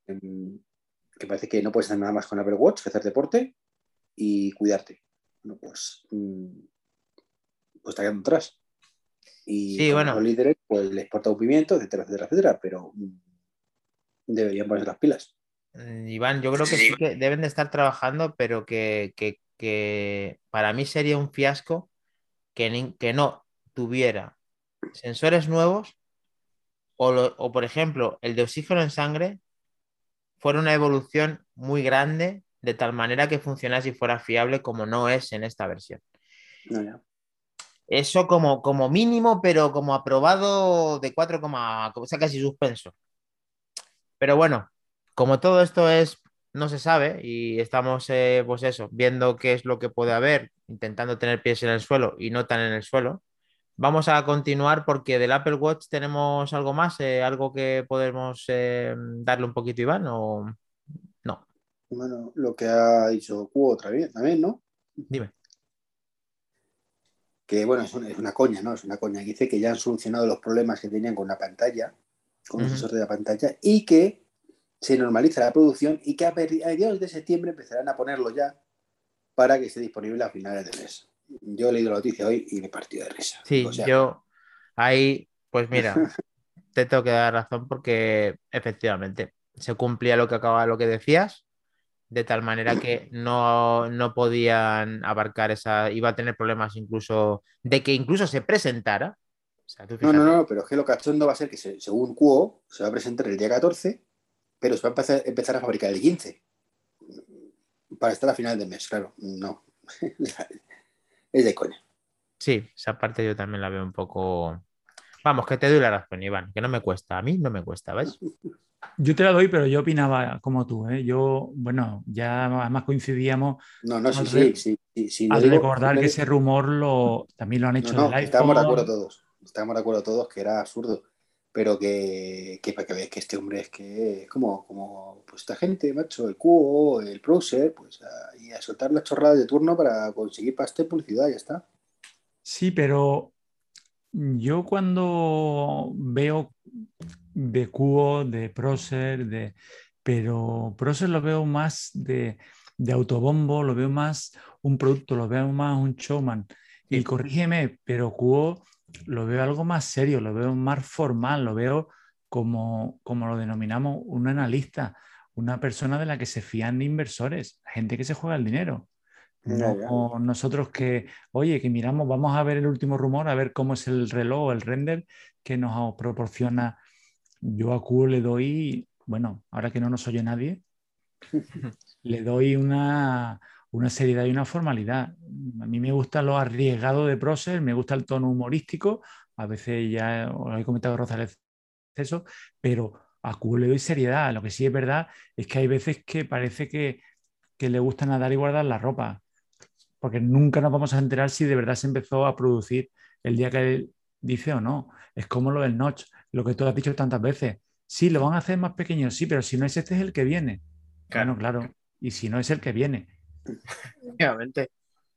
que parece que no puedes hacer nada más con Apple Watch que hacer deporte y cuidarte. Bueno, pues, mm, pues está quedando atrás. Y sí, bueno. los líderes, pues les porta un pimiento, etcétera, etcétera, etcétera, pero mm, deberían ponerse las pilas. Mm, Iván, yo creo que sí que deben de estar trabajando, pero que, que para mí sería un fiasco que, que no tuviera sensores nuevos o, por ejemplo, el de oxígeno en sangre fuera una evolución muy grande de tal manera que funcionase y fuera fiable como no es en esta versión. Eso como, como mínimo, pero como aprobado de 4, o sea, casi suspenso. Pero bueno, como todo esto es no se sabe y estamos, eh, pues eso, viendo qué es lo que puede haber, intentando tener pies en el suelo y no tan en el suelo. Vamos a continuar porque del Apple Watch tenemos algo más, eh, algo que podemos eh, darle un poquito, Iván, o no. Bueno, lo que ha dicho otra vez también, ¿no? Dime. Que bueno, es una, coña, ¿no? Es una coña. Dice que ya han solucionado los problemas que tenían con la pantalla, con el sensor de la pantalla, y que se normaliza la producción y que a mediados de septiembre empezarán a ponerlo ya para que esté disponible a finales de mes. Yo he leído la noticia hoy y me he partido de risa. Sí, yo ahí, pues mira, te tengo que dar razón porque efectivamente se cumplía lo que acaba lo que decías, de tal manera que no, no podían abarcar esa, iba a tener problemas incluso de que incluso se presentara. no, no, no, pero es que lo cachondo va a ser que según Cuo se va a presentar el día 14 pero se va a empezar, a fabricar el 15 para estar a final de mes, claro. No, es de coña. Sí, esa parte yo también la veo un poco. Vamos, que te doy la razón, Iván, que no me cuesta. A mí no me cuesta, ¿ves? Yo te la doy, pero yo opinaba como tú, ¿eh? Yo, bueno, ya además coincidíamos. No, no, sí, sí, sí, sí, Al recordar que ese rumor lo, también lo han hecho no, no, Estamos de acuerdo todos. Estamos de acuerdo todos que era absurdo pero que, para que veáis que este hombre es que es como, como pues esta gente, macho, el cubo, el browser, pues a, y a soltar las chorradas de turno para conseguir paste publicidad, ya está. Sí, pero yo cuando veo de cubo, de Procer, de pero Procer lo veo más de, de, autobombo, lo veo más un producto, lo veo más un showman. Y corrígeme, pero cubo lo veo algo más serio, lo veo más formal, lo veo como, como lo denominamos un analista, una persona de la que se fían inversores, gente que se juega el dinero. No, nosotros que, oye, que miramos, vamos a ver el último rumor, a ver cómo es el reloj, el render que nos proporciona. Yo a Q le doy, bueno, ahora que no nos oye nadie, le doy una, una seriedad y una formalidad. A mí me gusta lo arriesgado de Procer, me gusta el tono humorístico, a veces ya os he comentado rozar el exceso, pero a Q le doy seriedad. Lo que sí es verdad es que hay veces que parece que, que le gusta nadar y guardar la ropa, porque nunca nos vamos a enterar si de verdad se empezó a producir el día que él dice o no. Es como lo del notch, lo que tú has dicho tantas veces. Sí, lo van a hacer más pequeño, sí, pero si no es este es el que viene. Claro, claro. Y si no es el que viene Obviamente.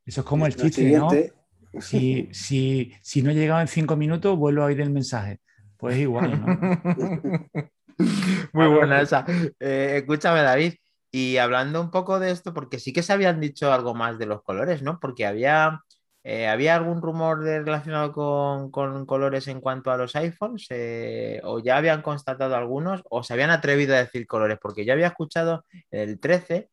Eso es como el chiste, ¿no? Si, si, si no llegaba en cinco minutos, vuelvo a oír el mensaje. Pues igual, ¿no? Muy buena esa. Eh, escúchame, David. Y hablando un poco de esto, porque sí que se habían dicho algo más de los colores, ¿no? Porque había, eh, ¿había algún rumor relacionado con, colores en cuanto a los iPhones? Eh, ¿O ya habían constatado algunos? ¿O se habían atrevido a decir colores? Porque yo había escuchado el 13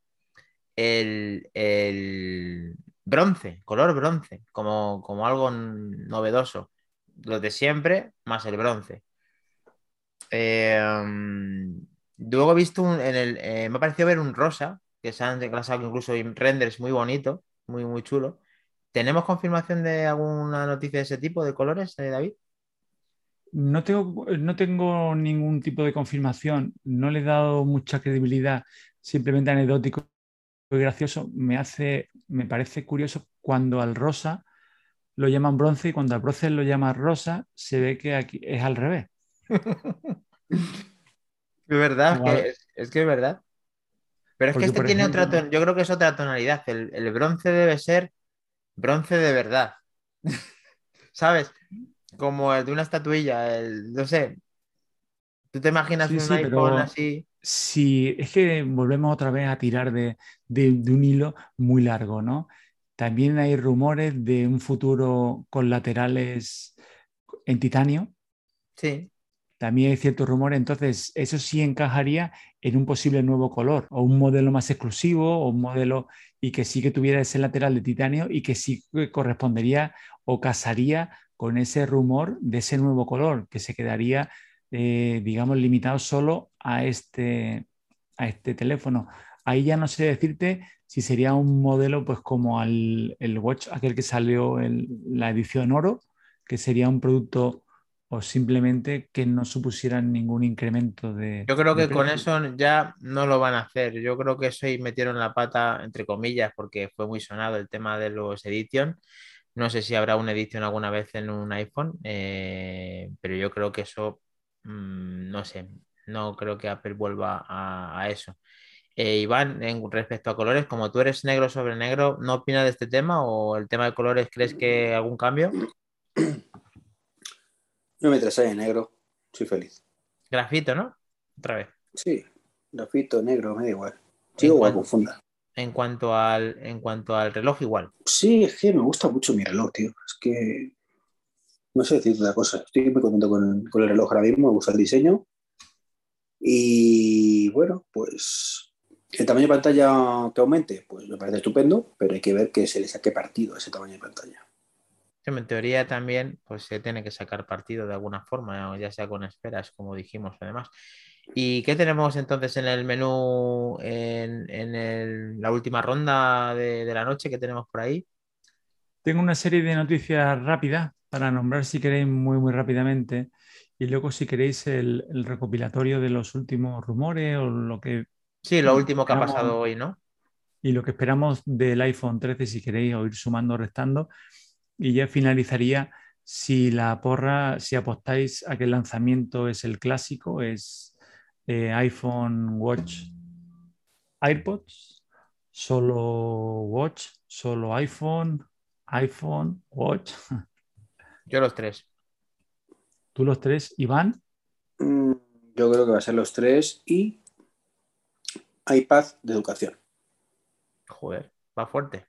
el, el bronce, color bronce, como, como algo novedoso. Lo de siempre más el bronce. Em, luego he visto un, en el, eh, me ha parecido ver un rosa, que se han declasado incluso renders muy bonito, muy, muy chulo. ¿Tenemos confirmación de alguna noticia de ese tipo de colores, eh, David? No tengo, no tengo ningún tipo de confirmación, no le he dado mucha credibilidad, simplemente anecdótico y gracioso. Me hace, me parece curioso cuando al rosa lo llaman bronce y cuando al bronce lo llaman rosa, se ve que aquí es al revés. Es verdad, es, que es verdad. Pero es que este tiene otra yo creo que es otra tonalidad. El, bronce debe ser bronce de verdad. ¿Sabes? Como el de una estatuilla, el, no sé. ¿Tú te imaginas un iPhone así? Sí, es que volvemos otra vez a tirar de, de, un hilo muy largo, ¿no? También hay rumores de un futuro con laterales en titanio. Sí también hay ciertos rumores, entonces eso sí encajaría en un posible nuevo color o un modelo más exclusivo o un modelo y que sí que tuviera ese lateral de titanio y que sí correspondería o casaría con ese rumor de ese nuevo color que se quedaría, eh, digamos, limitado solo a este, a este teléfono. Ahí ya no sé decirte si sería un modelo pues como el Watch, aquel que salió en la edición oro, que sería un producto o simplemente que no supusieran ningún incremento de... Yo creo que con eso ya no lo van a hacer. Yo creo que eso ahí metieron la pata, entre comillas, porque fue muy sonado el tema de los Edition. No sé si habrá una edición alguna vez en un iPhone, eh, pero yo creo que eso, mm, no sé, no creo que Apple vuelva a, eso. Eh, Iván, en respecto a colores, como tú eres negro sobre negro, ¿no opinas de este tema o el tema de colores crees que algún cambio? Yo me en negro, soy feliz. Grafito, ¿no? Otra vez. Sí, grafito, negro, me da igual. Sí, igual confunda. En cuanto, al, en cuanto al reloj, igual. Sí, es que me gusta mucho mi reloj, tío. Es que no sé decir una cosa. Estoy muy contento con, con, el reloj ahora mismo, me gusta el diseño. Y bueno, pues el tamaño de pantalla que aumente, pues me parece estupendo, pero hay que ver que se le saque partido a ese tamaño de pantalla en teoría también pues, se tiene que sacar partido de alguna forma, ya sea con esperas, como dijimos además. ¿Y qué tenemos entonces en el menú, en, la última ronda de, la noche que tenemos por ahí? Tengo una serie de noticias rápidas para nombrar si queréis muy, muy rápidamente. Y luego si queréis el, recopilatorio de los últimos rumores o lo que... Sí, lo último que ha pasado hoy, ¿no? Y lo que esperamos del iPhone 13, si queréis, o ir sumando o restando y ya finalizaría si la porra, si apostáis a que el lanzamiento es el clásico, es eh, iPhone, Watch, AirPods, solo Watch, solo iPhone, iPhone, Watch. Yo los tres. ¿Tú los tres, Iván? Mm, yo creo que va a ser los tres y iPad de educación. Joder, va fuerte.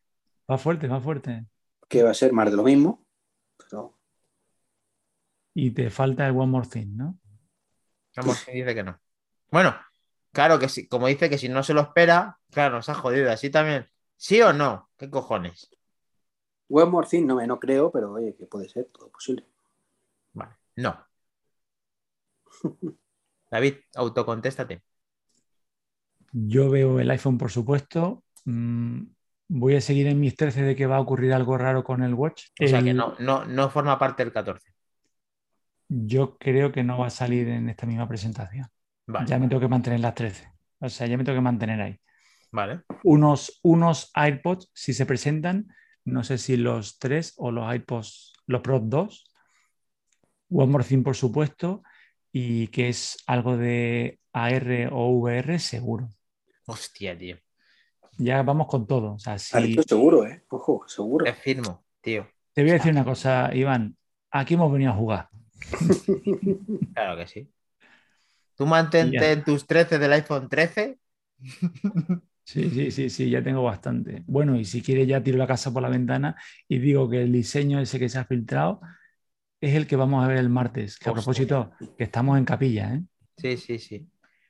Va fuerte, va fuerte que va a ser más de lo mismo. Y te falta el One More Thing, ¿no? One More Thing dice que no. Bueno, claro que sí, como dice que si no se lo espera, claro, nos ha jodido. Así también. ¿Sí o no? ¿Qué cojones? One More Thing no, me no creo, pero oye, que puede ser todo posible. Vale, no. David, autocontéstate. Yo veo el iPhone, por supuesto. Mm, voy a seguir en mis 13 de que va a ocurrir algo raro con el Watch. O sea que no, no, forma parte del 14. Yo creo que no va a salir en esta misma presentación. Ya me tengo que mantener las 13. O sea, ya me tengo que mantener ahí. Vale. Unos, unos iPods, si se presentan, no sé si los 3 o los iPods, los Pro 2. One More Thing, por supuesto. Y que es algo de AR o VR, seguro. Hostia, tío. ya vamos con todo. O sea, seguro, ¿eh? Ojo, seguro. Te firmo, tío. Te voy a decir una cosa, Iván. Aquí hemos venido a jugar. claro que sí. Tú mantente en tus 13 del iPhone 13. Sí, sí, sí, sí, ya tengo bastante. Bueno, y si quieres ya tiro la casa por la ventana y digo que el diseño ese que se ha filtrado es el que vamos a ver el martes. Que a propósito, que estamos en capilla, ¿eh? Sí, sí, sí.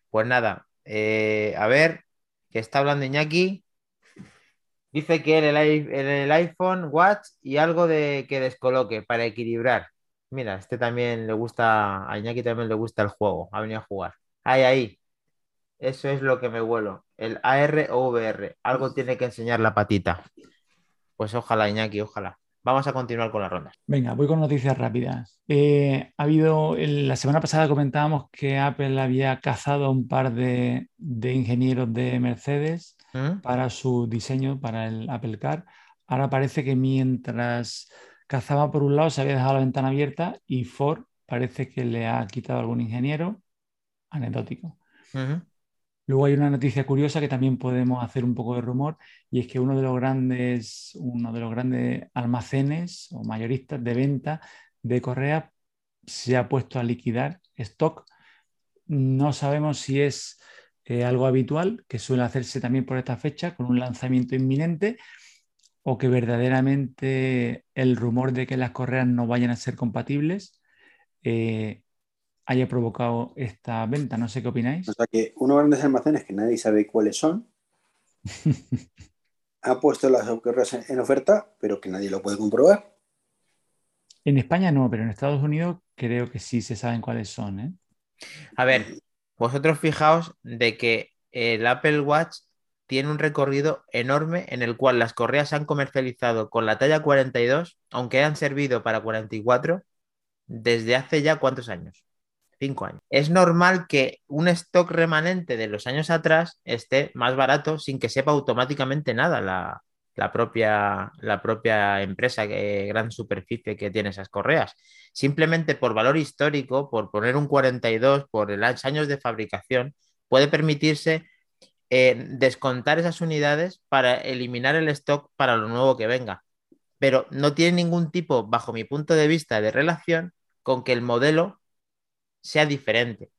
Pues nada, eh, a ver, que está hablando Iñaki. Dice que en el, iPhone Watch y algo de que descoloque para equilibrar. Mira, este también le gusta, a Iñaki también le gusta el juego, ha venido a jugar. Ahí, ahí. Eso es lo que me vuelo. El AR o VR. Algo tiene que enseñar la patita. Pues ojalá, Iñaki, ojalá. Vamos a continuar con la ronda. Venga, voy con noticias rápidas. Eh, ha habido, la semana pasada comentábamos que Apple había cazado a un par de, ingenieros de Mercedes ¿Mm? para su diseño, para el Apple Car. Ahora parece que mientras cazaba por un lado se había dejado la ventana abierta y Ford parece que le ha quitado algún ingeniero anecdótico. Luego hay una noticia curiosa que también podemos hacer un poco de rumor y es que uno de los grandes, uno de los grandes almacenes o mayoristas de venta de Correa se ha puesto a liquidar stock. No sabemos si es eh, algo habitual, que suele hacerse también por esta fecha, con un lanzamiento inminente, o que verdaderamente el rumor de que las correas no vayan a ser compatibles eh, haya provocado esta venta. No sé qué opináis. O sea que uno de los grandes almacenes que nadie sabe cuáles son ha puesto las correas en oferta, pero que nadie lo puede comprobar. En España no, pero en Estados Unidos creo que sí se saben cuáles son. ¿eh? A ver, vosotros fijaos de que el Apple Watch tiene un recorrido enorme en el cual las correas se han comercializado con la talla 42, aunque han servido para 44, desde hace ya cuántos años años. Es normal que un stock remanente de los años atrás esté más barato sin que sepa automáticamente nada la, propia, empresa, que, gran superficie que tiene esas correas. Simplemente por valor histórico, por poner un 42, por los años de fabricación, puede permitirse eh, descontar esas unidades para eliminar el stock para lo nuevo que venga. Pero no tiene ningún tipo, bajo mi punto de vista, de relación con que el modelo sea diferente.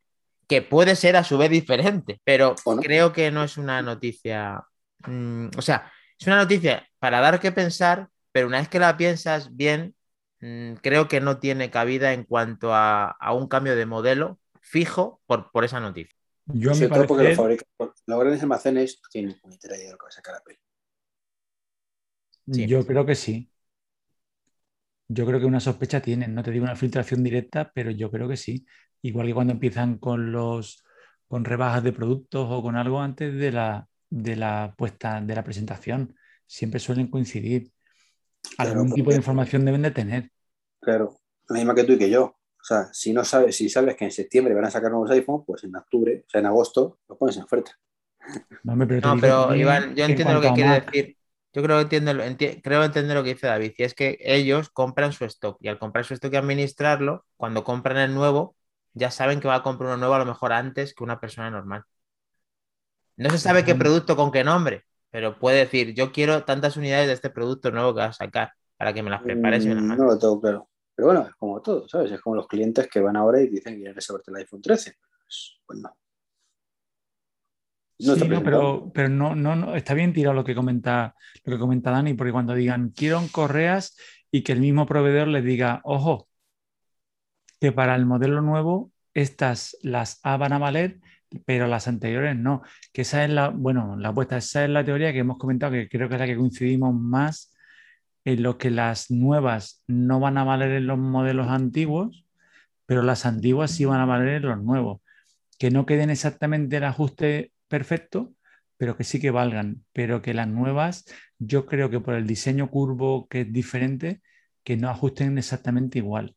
Que puede ser a su vez diferente, pero creo que no es una noticia. Mm, o sea, es una noticia para dar que pensar, pero una vez que la piensas bien, mm, creo que no tiene cabida en cuanto a, un cambio de modelo fijo por, por esa noticia. Yo me parece... porque los grandes almacenes tienen un de lo que va a sacar Apple. Yo creo que sí. Yo creo que una sospecha tienen, no te digo una filtración directa, pero yo creo que sí. Igual que cuando empiezan con los con rebajas de productos o con algo antes de la, de la puesta de la presentación. Siempre suelen coincidir. Algún tipo de información deben de tener. Claro, la misma que tú y que yo. O sea, si no sabes, si sabes que en septiembre van a sacar nuevos iPhones, pues en octubre, o sea, en agosto, los pones en oferta. No, pero, Iván, yo entiendo lo que quiere decir. Yo creo, entiendo, creo entender lo que dice David, y es que ellos compran su stock y al comprar su stock y administrarlo, cuando compran el nuevo, ya saben que va a comprar uno nuevo a lo mejor antes que una persona normal. No se sabe qué producto con qué nombre, pero puede decir, yo quiero tantas unidades de este producto nuevo que vas a sacar para que me las prepares. Mm, no lo tengo claro. Pero bueno, es como todo, ¿sabes? Es como los clientes que van ahora y dicen que quieren reservarte el iPhone 13. Pues, pues no. No sí, pero, pero no, no, está bien tirado lo que comenta lo que comenta Dani, porque cuando digan quiero correas y que el mismo proveedor les diga, ojo, que para el modelo nuevo estas las A van a valer, pero las anteriores no. Que esa es la, bueno, la apuesta, esa es la teoría que hemos comentado, que creo que es la que coincidimos más en lo que las nuevas no van a valer en los modelos antiguos, pero las antiguas sí van a valer en los nuevos. Que no queden exactamente el ajuste perfecto, pero que sí que valgan. Pero que las nuevas, yo creo que por el diseño curvo que es diferente, que no ajusten exactamente igual.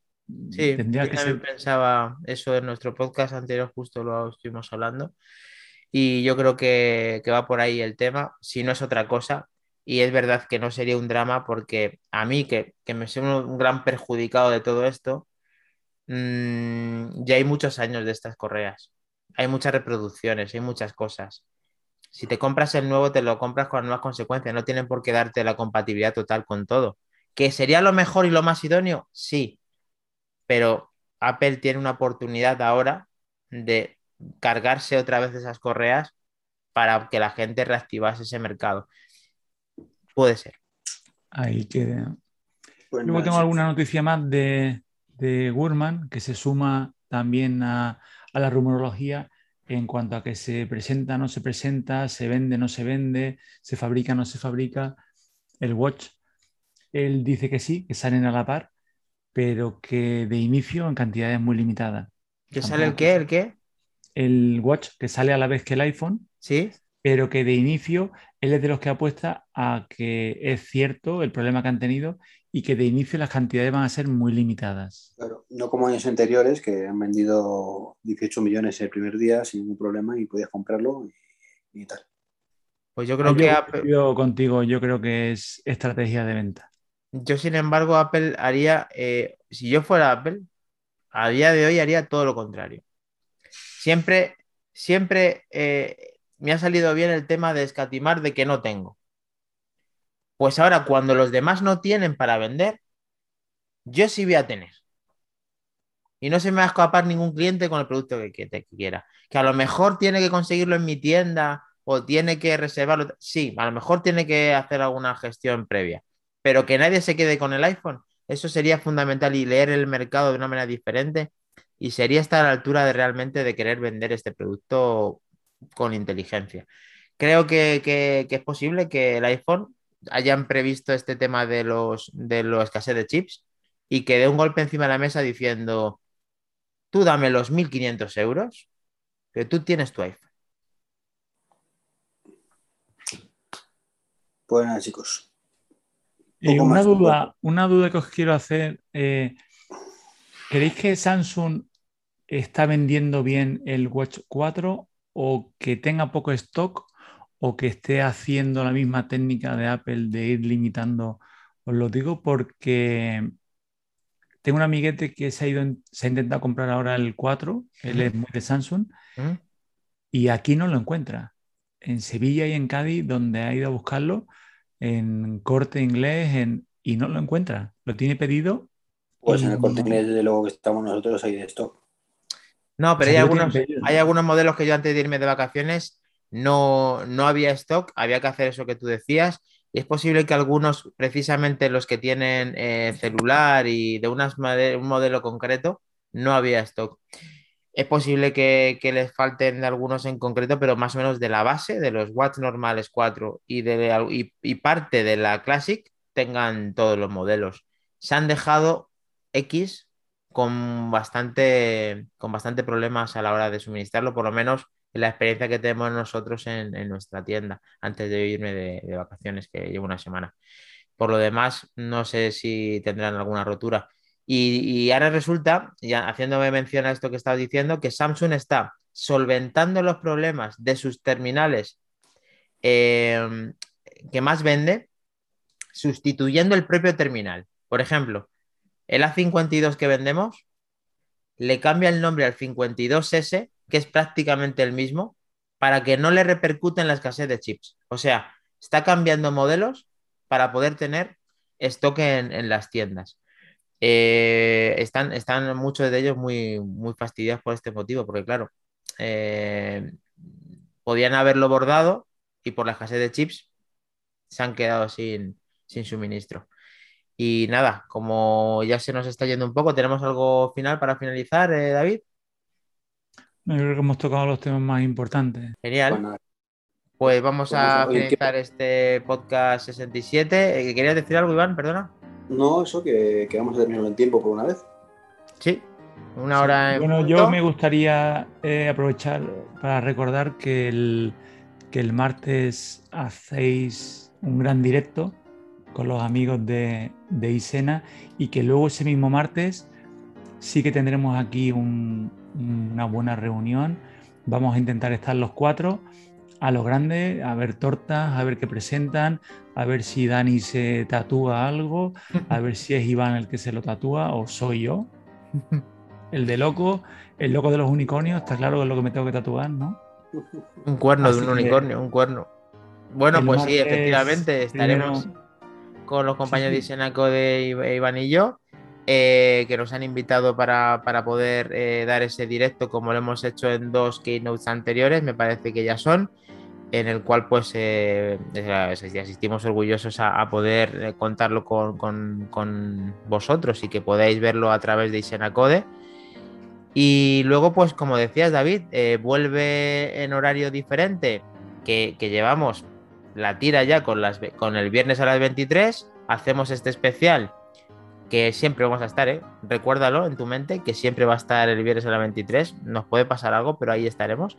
Sí, Tendría yo que también pensaba eso en nuestro podcast anterior, justo lo estuvimos hablando. Y yo creo que, va por ahí el tema, si no es otra cosa. Y es verdad que no sería un drama porque a mí, que, me soy un, gran perjudicado de todo esto, mm, ya hay muchos años de estas correas. Hay muchas reproducciones, hay muchas cosas. Si te compras el nuevo, te lo compras con las nuevas consecuencias. No tienen por qué darte la compatibilidad total con todo. ¿Que sería lo mejor y lo más idóneo? Sí. Pero Apple tiene una oportunidad ahora de cargarse otra vez esas correas para que la gente reactivase ese mercado. Puede ser. Ahí queda. Pues Luego tengo alguna noticia más de, de Gurman que se suma también a, a la rumorología en cuanto a que se presenta, no se presenta, se vende, no se vende, se fabrica, no se fabrica. El Watch, él dice que sí, que salen a la par, pero que de inicio en cantidades muy limitadas. ¿Que sale el qué? ¿El qué? El Watch, que sale a la vez que el iPhone. Sí. Pero que de inicio él es de los que apuesta a que es cierto el problema que han tenido y que de inicio las cantidades van a ser muy limitadas. Claro, no como años anteriores que han vendido 18 millones el primer día sin ningún problema y podías comprarlo y, tal. Pues yo creo que Apple... contigo, yo creo que es estrategia de venta. Yo, sin embargo, Apple haría, eh, si yo fuera Apple, a día de hoy haría todo lo contrario. Siempre, siempre eh, me ha salido bien el tema de escatimar de que no tengo. Pues ahora, cuando los demás no tienen para vender, yo sí voy a tener. Y no se me va a escapar ningún cliente con el producto que, quiera. Que a lo mejor tiene que conseguirlo en mi tienda o tiene que reservarlo. Sí, a lo mejor tiene que hacer alguna gestión previa. Pero que nadie se quede con el iPhone, eso sería fundamental y leer el mercado de una manera diferente y sería estar a la altura de realmente de querer vender este producto con inteligencia. Creo que, que es posible que el iPhone hayan previsto este tema de los de los escasez de chips y que dé un golpe encima de la mesa diciendo, tú dame los 1.500 euros, que tú tienes tu iPhone. Pues nada, chicos. Eh, una, duda, una duda que os quiero hacer. Eh, ¿Creéis que Samsung está vendiendo bien el Watch 4 o que tenga poco stock o que esté haciendo la misma técnica de Apple de ir limitando. Os lo digo porque tengo un amiguete que se ha, ido se ha intentado comprar ahora el 4, él es de Samsung, y aquí no lo encuentra. En Sevilla y en Cádiz, donde ha ido a buscarlo, en corte inglés, y no lo encuentra. Lo tiene pedido. Pues en el corte inglés, desde luego que estamos nosotros ahí de stock. No, pero hay, algunos, hay algunos modelos que yo antes de irme de vacaciones no, no había stock, había que hacer eso que tú decías. Y es posible que algunos, precisamente los que tienen eh, celular y de unas un modelo concreto, no había stock. Es posible que, les falten algunos en concreto, pero más o menos de la base, de los watts normales 4 y, de, y, parte de la Classic, tengan todos los modelos. Se han dejado X con bastante, con bastante problemas a la hora de suministrarlo, por lo menos la experiencia que tenemos nosotros en, nuestra tienda antes de irme de, vacaciones, que llevo una semana. Por lo demás, no sé si tendrán alguna rotura. Y, ahora resulta, ya haciéndome mención a esto que estabas diciendo, que Samsung está solventando los problemas de sus terminales em, que más vende, sustituyendo el propio terminal. Por ejemplo, el A52 que vendemos le cambia el nombre al 52S que es prácticamente el mismo, para que no le repercute en la escasez de chips. O sea, está cambiando modelos para poder tener stock en, las tiendas. Eh, están, están muchos de ellos muy, muy fastidiados por este motivo, porque claro, eh, podían haberlo bordado y por la escasez de chips se han quedado sin, sin suministro. Y nada, como ya se nos está yendo un poco, ¿tenemos algo final para finalizar, eh, David? Yo creo que hemos tocado los temas más importantes. Genial. Pues vamos a finalizar este podcast 67. Eh, ¿Querías decir algo, Iván? Perdona. No, eso, que, vamos a terminar en tiempo por una vez. Sí, una hora Bueno, yo me gustaría eh, aprovechar para recordar que el, que el martes hacéis un gran directo con los amigos de, de Isena y que luego ese mismo martes sí que tendremos aquí un, una buena reunión. Vamos a intentar estar los cuatro a lo grande, a ver tortas, a ver qué presentan, a ver si Dani se tatúa algo, a ver si es Iván el que se lo tatúa o soy yo. El de loco, el loco de los unicornios, está claro que es lo que me tengo que tatuar, ¿no? Un cuerno de un unicornio, un cuerno. Bueno, pues sí, efectivamente, estaremos con los compañeros de Senaco de Iván y yo. Eh, que nos han invitado para, poder eh, dar ese directo como lo hemos hecho en dos keynotes anteriores, me parece que ya son, en el cual pues eh, asistimos orgullosos a, poder contarlo con, vosotros y que podáis verlo a través de Isenacode. Y luego pues como decías David, vuelve en horario diferente que, llevamos la tira ya con, las, con el viernes a las 23, hacemos este especial que siempre vamos a estar, ¿eh? Recuérdalo en tu mente, que siempre va a estar el viernes a la 23. Nos puede pasar algo, pero ahí estaremos.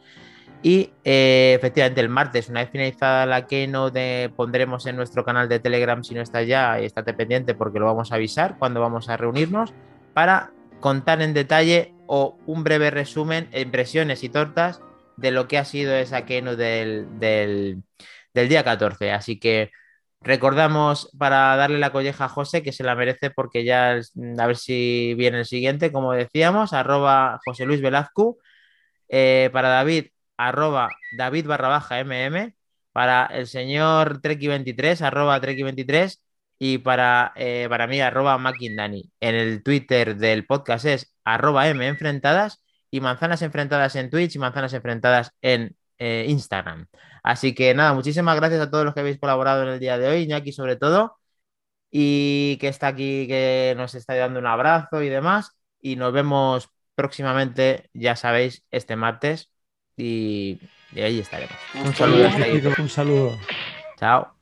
Y eh, efectivamente el martes, una vez finalizada la Keynote, pondremos en nuestro canal de Telegram, si no está ya, estate pendiente porque lo vamos a avisar cuando vamos a reunirnos, para contar en detalle o un breve resumen, impresiones y tortas de lo que ha sido esa Keynote del, del, del día 14. Así que Recordamos para darle la colleja a José que se la merece porque ya a ver si viene el siguiente, como decíamos, arroba José Luis Velazco. Eh, para David, arroba David barra baja MM. Para el señor Treki23, arroba Treki23. Y para, eh, para mí, arroba Makindani. En el Twitter del podcast es arroba M enfrentadas y manzanas enfrentadas en Twitch y manzanas enfrentadas en eh, Instagram. Así que nada, muchísimas gracias a todos los que habéis colaborado en el día de hoy, Iñaki sobre todo, y que está aquí, que nos está dando un abrazo y demás. Y nos vemos próximamente, ya sabéis, este martes. Y, ahí estaremos. Un saludo. Un saludo. Chao.